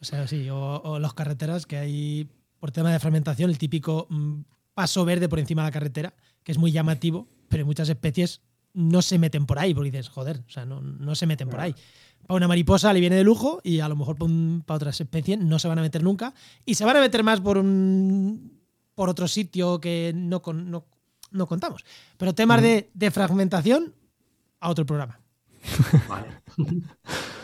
O sea, sí, o, las carreteras que hay por tema de fragmentación, el típico mm, paso verde por encima de la carretera, que es muy llamativo, pero muchas especies no se meten por ahí, porque dices, joder, o sea, no, no se meten por ahí. Para una mariposa le viene de lujo y a lo mejor para otras especies no se van a meter nunca. Y se van a meter más por un por otro sitio que no, no, no contamos. Pero temas de, de fragmentación, a otro programa. Vale.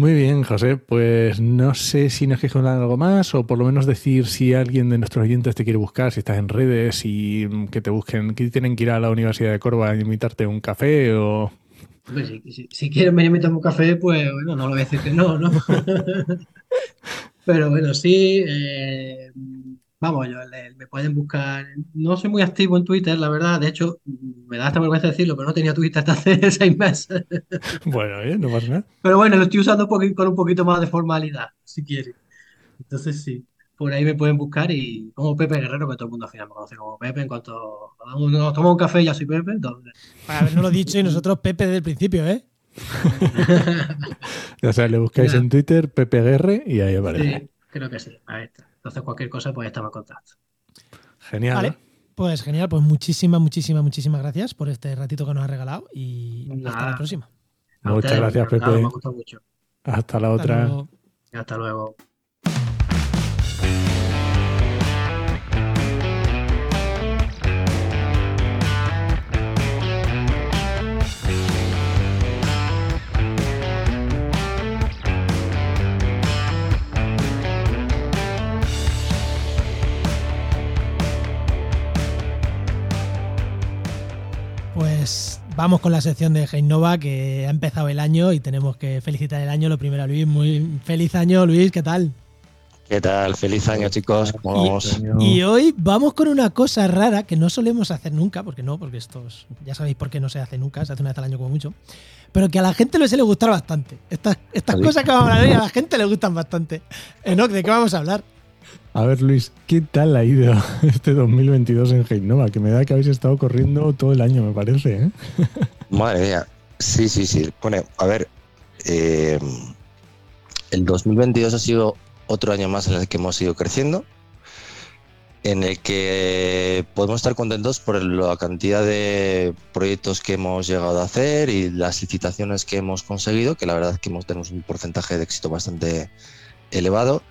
Muy bien, José. Pues no sé si nos quieres contar algo más o por lo menos decir si alguien de nuestros oyentes te quiere buscar, si estás en redes y que te busquen, que tienen que ir a la Universidad de Córdoba a invitarte un café o... si, quieren venir a invitarme un café, pues bueno, no lo voy a decir que no, ¿no? Pero bueno, sí, eh, Vamos, yo, me pueden buscar. No soy muy activo en Twitter, la verdad. De hecho, me da hasta vergüenza decirlo, pero no tenía Twitter hasta hace seis meses. Bueno, ¿eh? no pasa nada. Pero bueno, lo estoy usando con un poquito más de formalidad, si quieres. Entonces, sí, por ahí me pueden buscar y como Pepe Guerrero, que todo el mundo al final me conoce como Pepe. En cuanto nos tomamos un café, ya soy Pepe. Entonces... Para no lo dicho y nosotros Pepe desde el principio, ¿eh? o sea, le buscáis en Twitter Pepe Guerre y ahí aparece. Sí, creo que sí. Ahí está. Entonces, cualquier cosa, pues estamos en contacto. Genial. Vale. Pues genial, pues muchísimas, muchísimas, muchísimas gracias por este ratito que nos has regalado y hasta la próxima. Muchas gracias, Pepe. me ha gustado mucho. Hasta la otra. Hasta luego. Pues vamos con la sección de Heinova que ha empezado el año y tenemos que felicitar el año. Lo primero a Luis, muy feliz año, Luis, ¿qué tal? ¿Qué tal? Feliz año, chicos. Y, hoy vamos con una cosa rara que no solemos hacer nunca, porque no, porque estos, ya sabéis por qué no se hace nunca, se hace una vez al año como mucho, pero que a la gente le suele gustar bastante. Estas, estas cosas que vamos a hablar hoy a la gente le gustan bastante. Enoch, ¿de qué vamos a hablar? A ver, Luis, ¿qué tal ha ido este 2022 en Heinova? Que me da que habéis estado corriendo todo el año, me parece. ¿eh? Madre mía. Sí, sí, sí. Pone, a ver, eh, el 2022 ha sido otro año más en el que hemos ido creciendo, en el que podemos estar contentos por la cantidad de proyectos que hemos llegado a hacer y las licitaciones que hemos conseguido, que la verdad es que hemos, tenemos un porcentaje de éxito bastante elevado.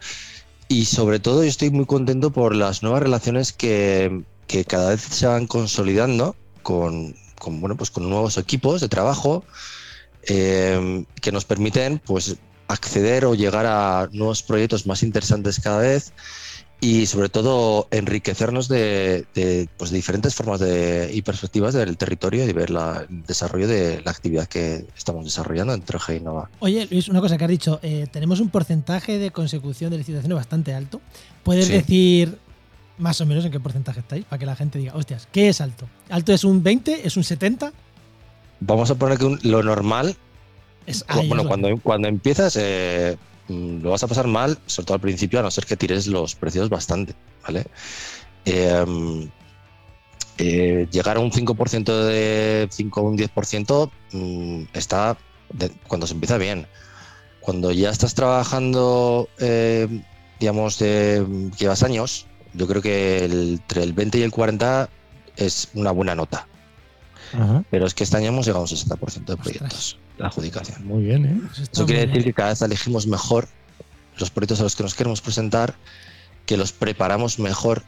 Y sobre todo yo estoy muy contento por las nuevas relaciones que, que cada vez se van consolidando con, con, bueno, pues con nuevos equipos de trabajo eh, que nos permiten pues, acceder o llegar a nuevos proyectos más interesantes cada vez y sobre todo enriquecernos de, pues, de, diferentes formas de, y perspectivas del territorio y ver el desarrollo de la actividad que estamos desarrollando entre G y Nova. Oye, Luis, una cosa que has dicho, eh, tenemos un porcentaje de consecución de licitaciones bastante alto. ¿Puedes decir más o menos en qué porcentaje estáis? Para que la gente diga, hostias, ¿qué es alto? ¿Alto es un 20? ¿Es un 70? Vamos a poner que lo normal es, bueno, cuando, cuando empiezas, eh, lo vas a pasar mal, sobre todo al principio, a no ser que tires los precios bastante, ¿vale? Em, eh, llegar a un 5% de 5 o un 10% mm, está cuando se empieza bien. Cuando ya estás trabajando, eh, digamos, de, llevas años, yo creo que entre el 20 y el 40 es una buena nota. Pero es que este año hemos llegado a un 60% de proyectos de adjudicación. Muy bien, ¿eh? Eso, quiere decir que cada vez elegimos mejor los proyectos a los que nos queremos presentar, que los preparamos mejor.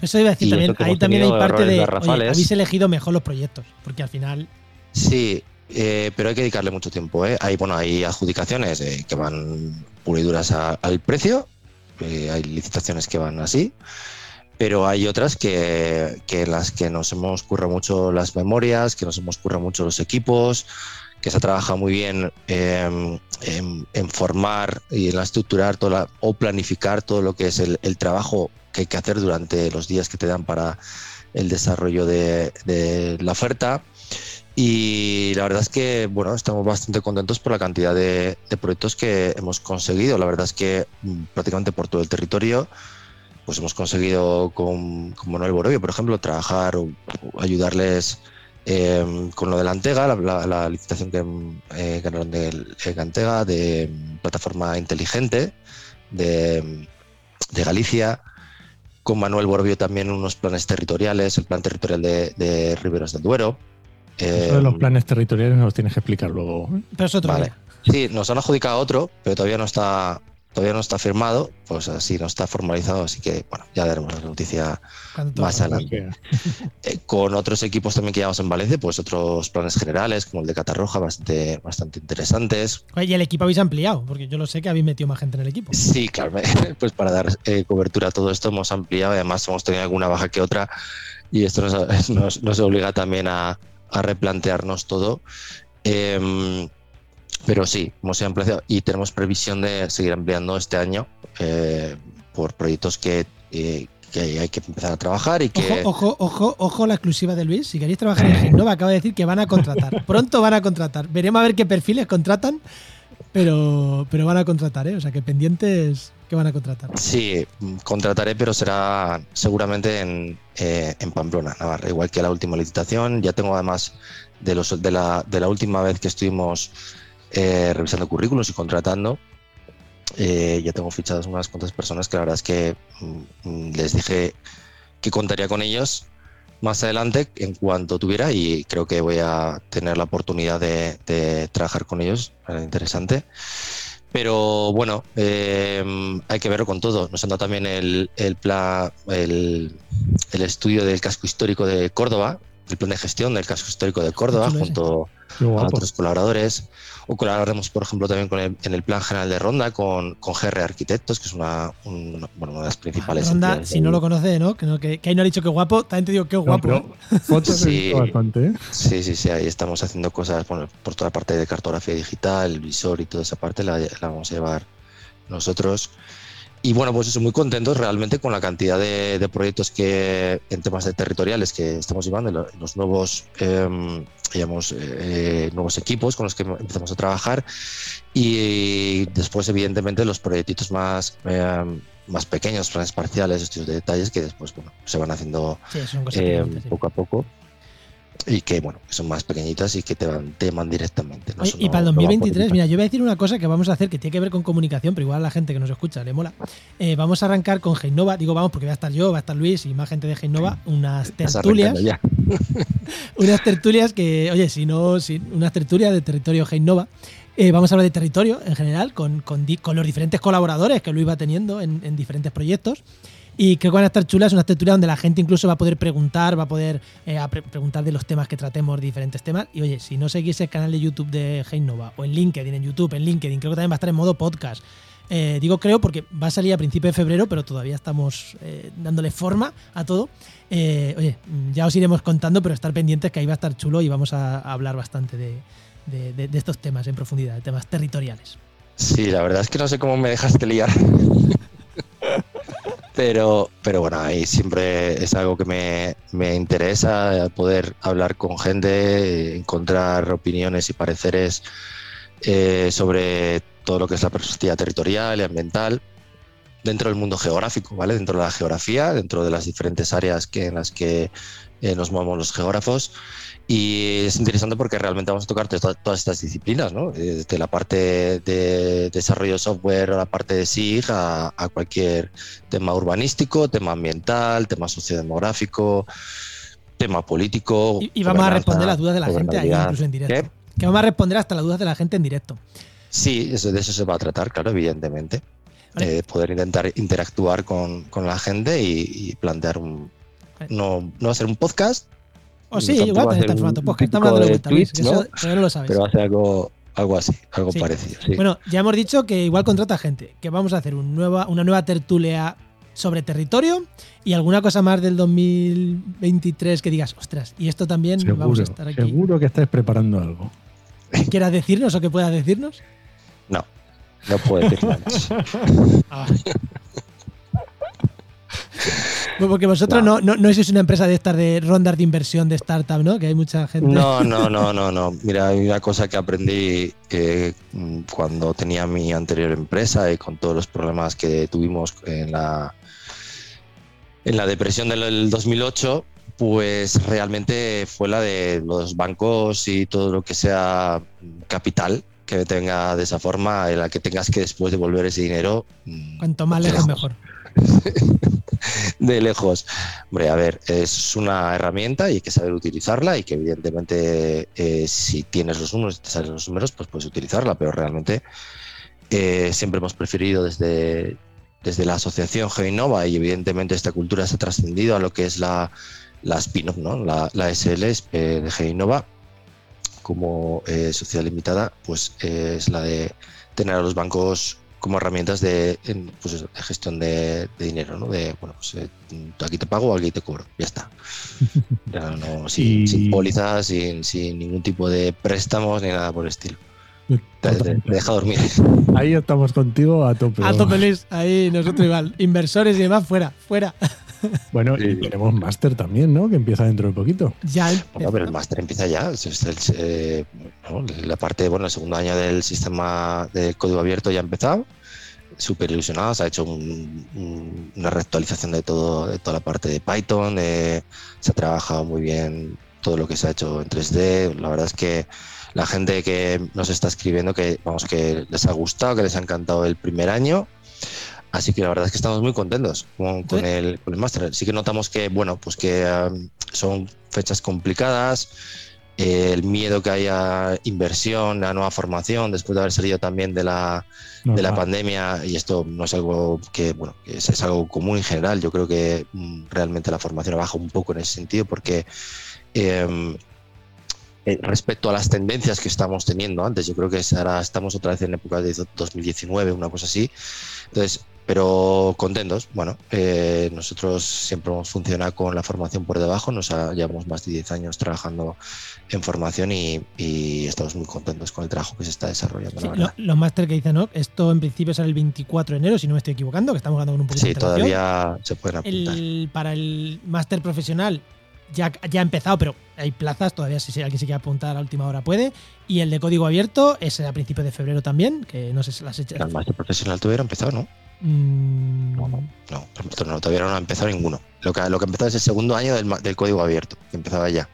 Eso iba a decir también, ahí también hay parte de, habéis elegido mejor los proyectos, porque al final... Sí, eh, pero hay que dedicarle mucho tiempo. ¿eh? Hay, bueno, hay adjudicaciones eh, que van puliduras al precio, eh, hay licitaciones que van así, pero hay otras que, que las que nos hemos currado mucho las memorias, que nos hemos currado mucho los equipos, que se trabaja muy bien em, en, formar y en estructurar toda o planificar todo lo que es el, trabajo que hay que hacer durante los días que te dan para el desarrollo de, la oferta. Y la verdad es que bueno, estamos bastante contentos por la cantidad de, de proyectos que hemos conseguido. La verdad es que mm, prácticamente por todo el territorio pues hemos conseguido con, con Manuel Borovio, por ejemplo, trabajar o, ayudarles eh, con lo de la Antega, la, licitación que eh, ganaron de, Antega, de plataforma inteligente de, Galicia, con Manuel Borovio también unos planes territoriales, el plan territorial de, Riberos del Duero. Eso de los planes territoriales nos los tienes que explicar luego. Pero es otro Vale. Sí, nos han adjudicado otro, pero todavía no está, todavía no está firmado, pues así no está formalizado, así que bueno, ya daremos la noticia más adelante. Eh, con otros equipos también que llevamos en Valencia, pues otros planes generales, como el de Catarroja, bastante, bastante interesantes. Oye, y el equipo habéis ampliado, porque yo lo sé que habéis metido más gente en el equipo. Sí, claro, pues para dar eh, cobertura a todo esto hemos ampliado, además hemos tenido alguna baja que otra, y esto nos, nos- nos obliga también a, a replantearnos todo. Em, pero sí, hemos ampliado y tenemos previsión de seguir ampliando este año eh, por proyectos que, eh, que hay que empezar a trabajar y que... Ojo, ojo, ojo, ojo la exclusiva de Luis. Si queréis trabajar en Genova, acaba de decir que van a contratar. Pronto van a contratar. Veremos a ver qué perfiles contratan, pero, pero van a contratar, ¿eh? O sea, que pendientes que van a contratar. Sí, contrataré, pero será seguramente en, eh, en Pamplona, Navarra, igual que la última licitación. Ya tengo además de, los, de, la, de la última vez que estuvimos eh, revisando currículos y contratando, eh, ya tengo fichadas unas cuantas personas que la verdad es que mm, mm, les dije que contaría con ellos más adelante en cuanto tuviera y creo que voy a tener la oportunidad de, trabajar con ellos, interesante. Pero bueno, eh, hay que verlo con todo. Nos han dado también el, el, el estudio del casco histórico de Córdoba, el plan de gestión del casco histórico de Córdoba, junto Qué a otros colaboradores. O colaboraremos, por ejemplo, también con el- en el plan general de Ronda con, con GR Arquitectos, que es una, un- bueno, una de las principales. Ronda, si no lo conoce, ¿no? Que, no, que, que ahí no ha dicho que guapo, también te digo que guapo. No, ¿eh? fotos Sí. bastante, ¿eh? Sí, sí, sí, ahí estamos haciendo cosas bueno, por toda la parte de cartografía digital, el visor y toda esa parte la, la vamos a llevar nosotros. Y bueno, pues eso, muy contentos realmente con la cantidad de, de proyectos que en temas de territoriales que estamos llevando, lo- los nuevos, eh, digamos, eh, nuevos equipos con los que empezamos a trabajar y después, evidentemente, los proyectitos más, eh, más pequeños, planes parciales, estudios de detalles que después bueno, se van haciendo sí. poco a poco y que bueno que son más pequeñitas y que te van teman directamente ¿no? Oye, Eso y no- para el no va por 2023, etiqueta. mira, yo voy a decir una cosa que vamos a hacer que tiene que ver con comunicación, pero igual a la gente que nos escucha le mola. Eh, vamos a arrancar con Geinova, digo vamos porque va a estar yo, va a estar Luis y más gente de Geinova, unas tertulias, unas tertulias que, oye, si no, si, unas tertulias de territorio Geinova. Eh, vamos a hablar de territorio en general, con, con, con los diferentes colaboradores que Luis va teniendo en, en diferentes proyectos. Y creo que van a estar chulas, unas tertulias donde la gente incluso va a poder preguntar, va a poder eh, a pre- preguntar de los temas que tratemos, diferentes temas. Y oye, si no seguís el canal de YouTube de Heinova o en LinkedIn, en YouTube, en LinkedIn, creo que también va a estar en modo podcast. Eh, digo creo porque va a salir a principios de febrero, pero todavía estamos eh, dándole forma a todo. Oye, ya os iremos contando, pero estar pendientes que ahí va a estar chulo y vamos a, a hablar bastante de, de- de- de estos temas en profundidad, de temas territoriales. sí la verdad es que no sé cómo me dejaste liar pero pero bueno ahí siempre es algo que me, me interesa poder hablar con gente encontrar opiniones y pareceres eh, sobre todo lo que es la perspectiva territorial y ambiental dentro del mundo geográfico, ¿vale? Dentro de la geografía, dentro de las diferentes áreas que, en las que eh, nos movemos los geógrafos. Y es interesante porque realmente vamos a tocar to- todas estas disciplinas, ¿no? Eh, Desde la parte de desarrollo de software a la parte de SIG a, a cualquier tema urbanístico, tema ambiental, tema sociodemográfico, tema político. Y, y vamos a responder las dudas de la gente ahí, incluso en directo. ¿Qué? Que vamos a responder hasta las dudas de la gente en directo. Sí, eso, de eso se va a tratar, claro, evidentemente. Vale. Eh, poder intentar interactuar con, con la gente y, y plantear un. Vale. No, no va a ser un podcast, O sí, Tampoco igual también está en formato podcast. Estamos típico dando de vuelta, Twitch, ¿no? eso todavía no lo sabes. pero va a ser algo, algo así, algo Sí. parecido. Sí. Bueno, ya hemos dicho que igual contrata gente, que vamos a hacer un nueva, una nueva tertulia sobre territorio y alguna cosa más del 2023 que digas, ostras, y esto también vamos Seguro, a estar aquí. seguro que estáis preparando algo. ¿Que quieras decirnos o que puedas decirnos? No, no puedo decir nada. Pues porque vosotros no, no, no sois una empresa de estas de rondas de inversión de startup, ¿no? Que hay mucha gente. No, no, no, no, no. Mira, hay una cosa que aprendí eh, cuando tenía mi anterior empresa y con todos los problemas que tuvimos en la, en la depresión del 2008, pues realmente fue la de los bancos y todo lo que sea capital que tenga de esa forma, en la que tengas que después devolver ese dinero. mm, Cuanto más lejos, mejor. de lejos. Hombre, a ver, es una herramienta y hay que saber utilizarla y que evidentemente eh, si tienes los números te salen los números, pues puedes utilizarla, pero realmente eh, siempre hemos preferido desde, desde la asociación Gevinova y evidentemente esta cultura se ha trascendido a lo que es la, la spin-off, ¿no? la, la SL eh, de Gevinova como sociedad limitada, pues es la de tener a los bancos como herramientas de, pues gestión de, dinero, ¿no? De, bueno, pues eh, aquí te pago, aquí te cobro, ya está. sin, pólizas, sin, sin, ningún tipo de préstamos ni nada por el estilo. Te, deja dormir. Ahí estamos contigo a tope. A tope, Luis. Ahí nosotros igual. Inversores y demás, fuera, fuera. Bueno, y tenemos máster también, ¿no? Que empieza dentro de poquito. Ya. Bueno, pero el máster empieza ya. Es eh, la parte, bueno, el segundo año del sistema de código abierto ya ha empezado. Súper ilusionado. Se ha hecho una reactualización de todo, de toda la parte de Python. se ha trabajado muy bien todo lo que se ha hecho en 3D. La verdad es que la gente que nos está escribiendo que vamos que les ha gustado, que les ha encantado el primer año Así que la verdad es que estamos muy contentos con, el, con el máster. Sí que notamos que, bueno, pues que um, son fechas complicadas, eh, el miedo que haya inversión, la nueva formación, después de haber salido también de la, de la pandemia, y esto no es algo que, bueno, es, algo común en general. Yo creo que mm, realmente la formación baja un poco en ese sentido porque em, eh, respecto a las tendencias que estamos teniendo antes, yo creo que ahora estamos otra vez en época de 2019, una cosa así. Entonces, pero contentos. Bueno, eh, nosotros siempre hemos funcionado con la formación por debajo, nos llevamos más de 10 años trabajando en formación y, estamos muy contentos con el trabajo que se está desarrollando. los máster que dicen, ¿no? Esto en principio será el 24 de enero, si no me estoy equivocando, que estamos ganando un poquito sí, todavía se pueden apuntar. para el máster profesional ya, ya ha empezado, pero hay plazas, todavía si alguien se quiere apuntar a la última hora puede. Y el de código abierto es a principios de febrero también, que no sé si las hechas. El máster profesional todavía ha empezado, ¿no? Mm. No, no, todavía no ha empezado ninguno. Lo que, lo que ha empezado es el segundo año del, código abierto, que empezaba ya.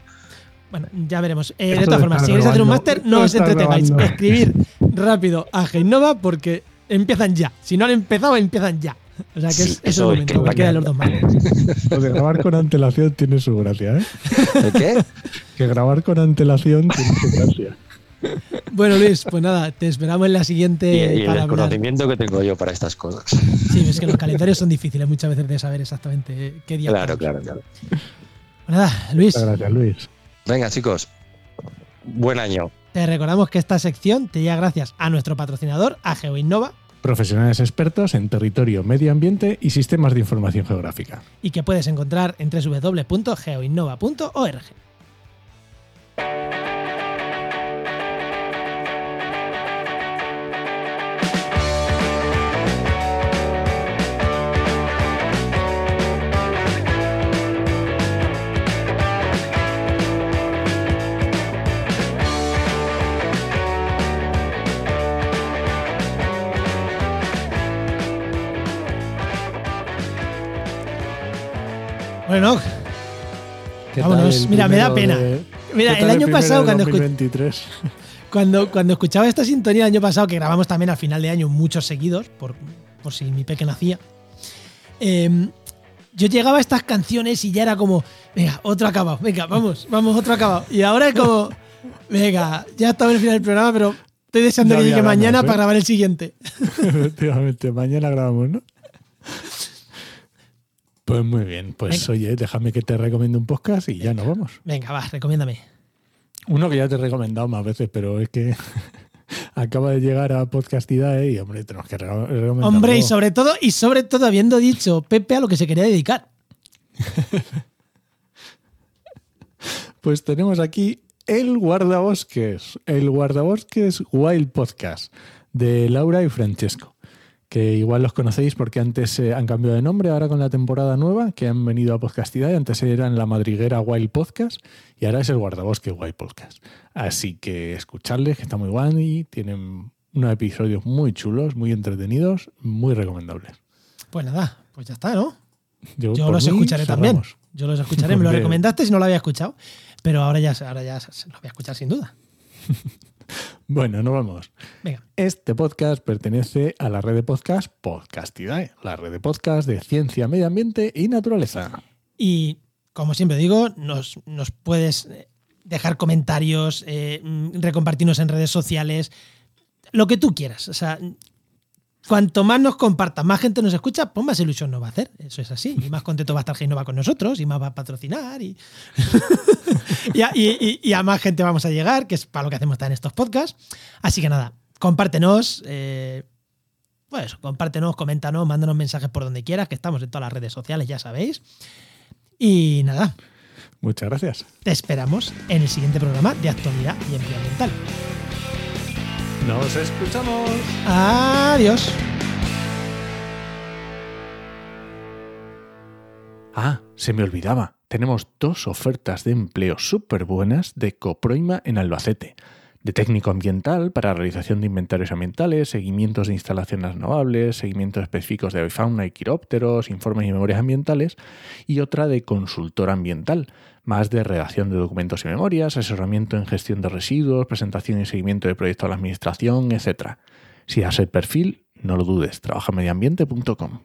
Bueno, ya veremos. Eh, de todas formas, si queréis hacer un máster, no os entretengáis. Escribir rápido a Genova porque empiezan ya. Si no han empezado, empiezan ya. O sea que es, eso el momento, que los dos Lo de grabar con antelación tiene su gracia, ¿eh? qué? Que grabar con antelación tiene su gracia. Bueno, Luis, pues nada, te esperamos en la siguiente. Y, el conocimiento que tengo yo para estas cosas. Sí, es que los calendarios son difíciles muchas veces de saber exactamente qué día. Claro, claro, claro. Pues nada, Luis. Muchas gracias, Luis. Venga, chicos. Buen año. Te recordamos que esta sección te llega gracias a nuestro patrocinador, a GeoInnova. Profesionales expertos en territorio, medio ambiente y sistemas de información geográfica. Y que puedes encontrar en www.geoinnova.org. Bueno, vámonos. Mira, me da pena. Mira, el año pasado cuando, cuando, cuando escuchaba esta sintonía el año pasado, que grabamos también al final de año muchos seguidos, por, por si mi peque nacía, em, yo llegaba a estas canciones y ya era como, venga, otro acabado, venga, vamos, vamos, otro acabado. Y ahora es como, venga, ya estaba en el final del programa, pero estoy deseando que llegue mañana para ¿eh? grabar el siguiente. Efectivamente, mañana grabamos, ¿no? Pues muy bien, pues oye, déjame que te recomiende un podcast y ya nos vamos. Venga, va, recomiéndame. Uno que ya te he recomendado más veces, pero es que acaba de llegar a Podcastidad y hombre, tenemos que recomendar. Hombre, y sobre todo, y sobre todo habiendo dicho Pepe a lo que se quería dedicar. pues tenemos aquí el guardabosques, el guardabosques Wild Podcast de Laura y Francesco que igual los conocéis porque antes eh, han cambiado de nombre, ahora con la temporada nueva, que han venido a Podcastidad, y antes eran la madriguera Wild Podcast, y ahora es el guardabosque Wild Podcast. Así que escucharles, que está muy guay, y tienen unos episodios muy chulos, muy entretenidos, muy recomendables. Pues nada, pues ya está, ¿no? Yo, los escucharé también. Yo los escucharé, me lo recomendaste si no lo había escuchado, pero ahora ya, ahora ya lo voy a escuchar sin duda. bueno, nos vamos. Venga. Este podcast pertenece a la red de podcast Podcastidae, la red de podcast de ciencia, medio ambiente y naturaleza. Y como siempre digo, nos, nos puedes eh, dejar comentarios, eh, mm, recompartirnos en redes sociales, lo que tú quieras. O sea, cuanto más nos compartas, más gente nos escucha, pues más ilusión nos va a hacer. Eso es así. Y más contento va a estar Genova con nosotros y más va a patrocinar y, y, a, y- y- y a más gente vamos a llegar, que es para lo que hacemos en estos podcasts. Así que nada, compártenos. eh, pues compártenos, coméntanos, mándanos mensajes por donde quieras, que estamos en todas las redes sociales, ya sabéis. Y nada, Muchas gracias. te esperamos en el siguiente programa de actualidad y empleo ambiental. Nos escuchamos. Adiós. Ah, se me olvidaba. Tenemos dos ofertas de empleo súper buenas de Coproima en Albacete. De técnico ambiental para realización de inventarios ambientales, seguimientos de instalaciones renovables, seguimientos específicos de avifauna y quirópteros, informes y memorias ambientales, y otra de consultor ambiental, más de redacción de documentos y memorias, asesoramiento en gestión de residuos, presentación y seguimiento de proyectos a la administración, etc. Si das el perfil, no lo dudes, trabajamediambiente.com.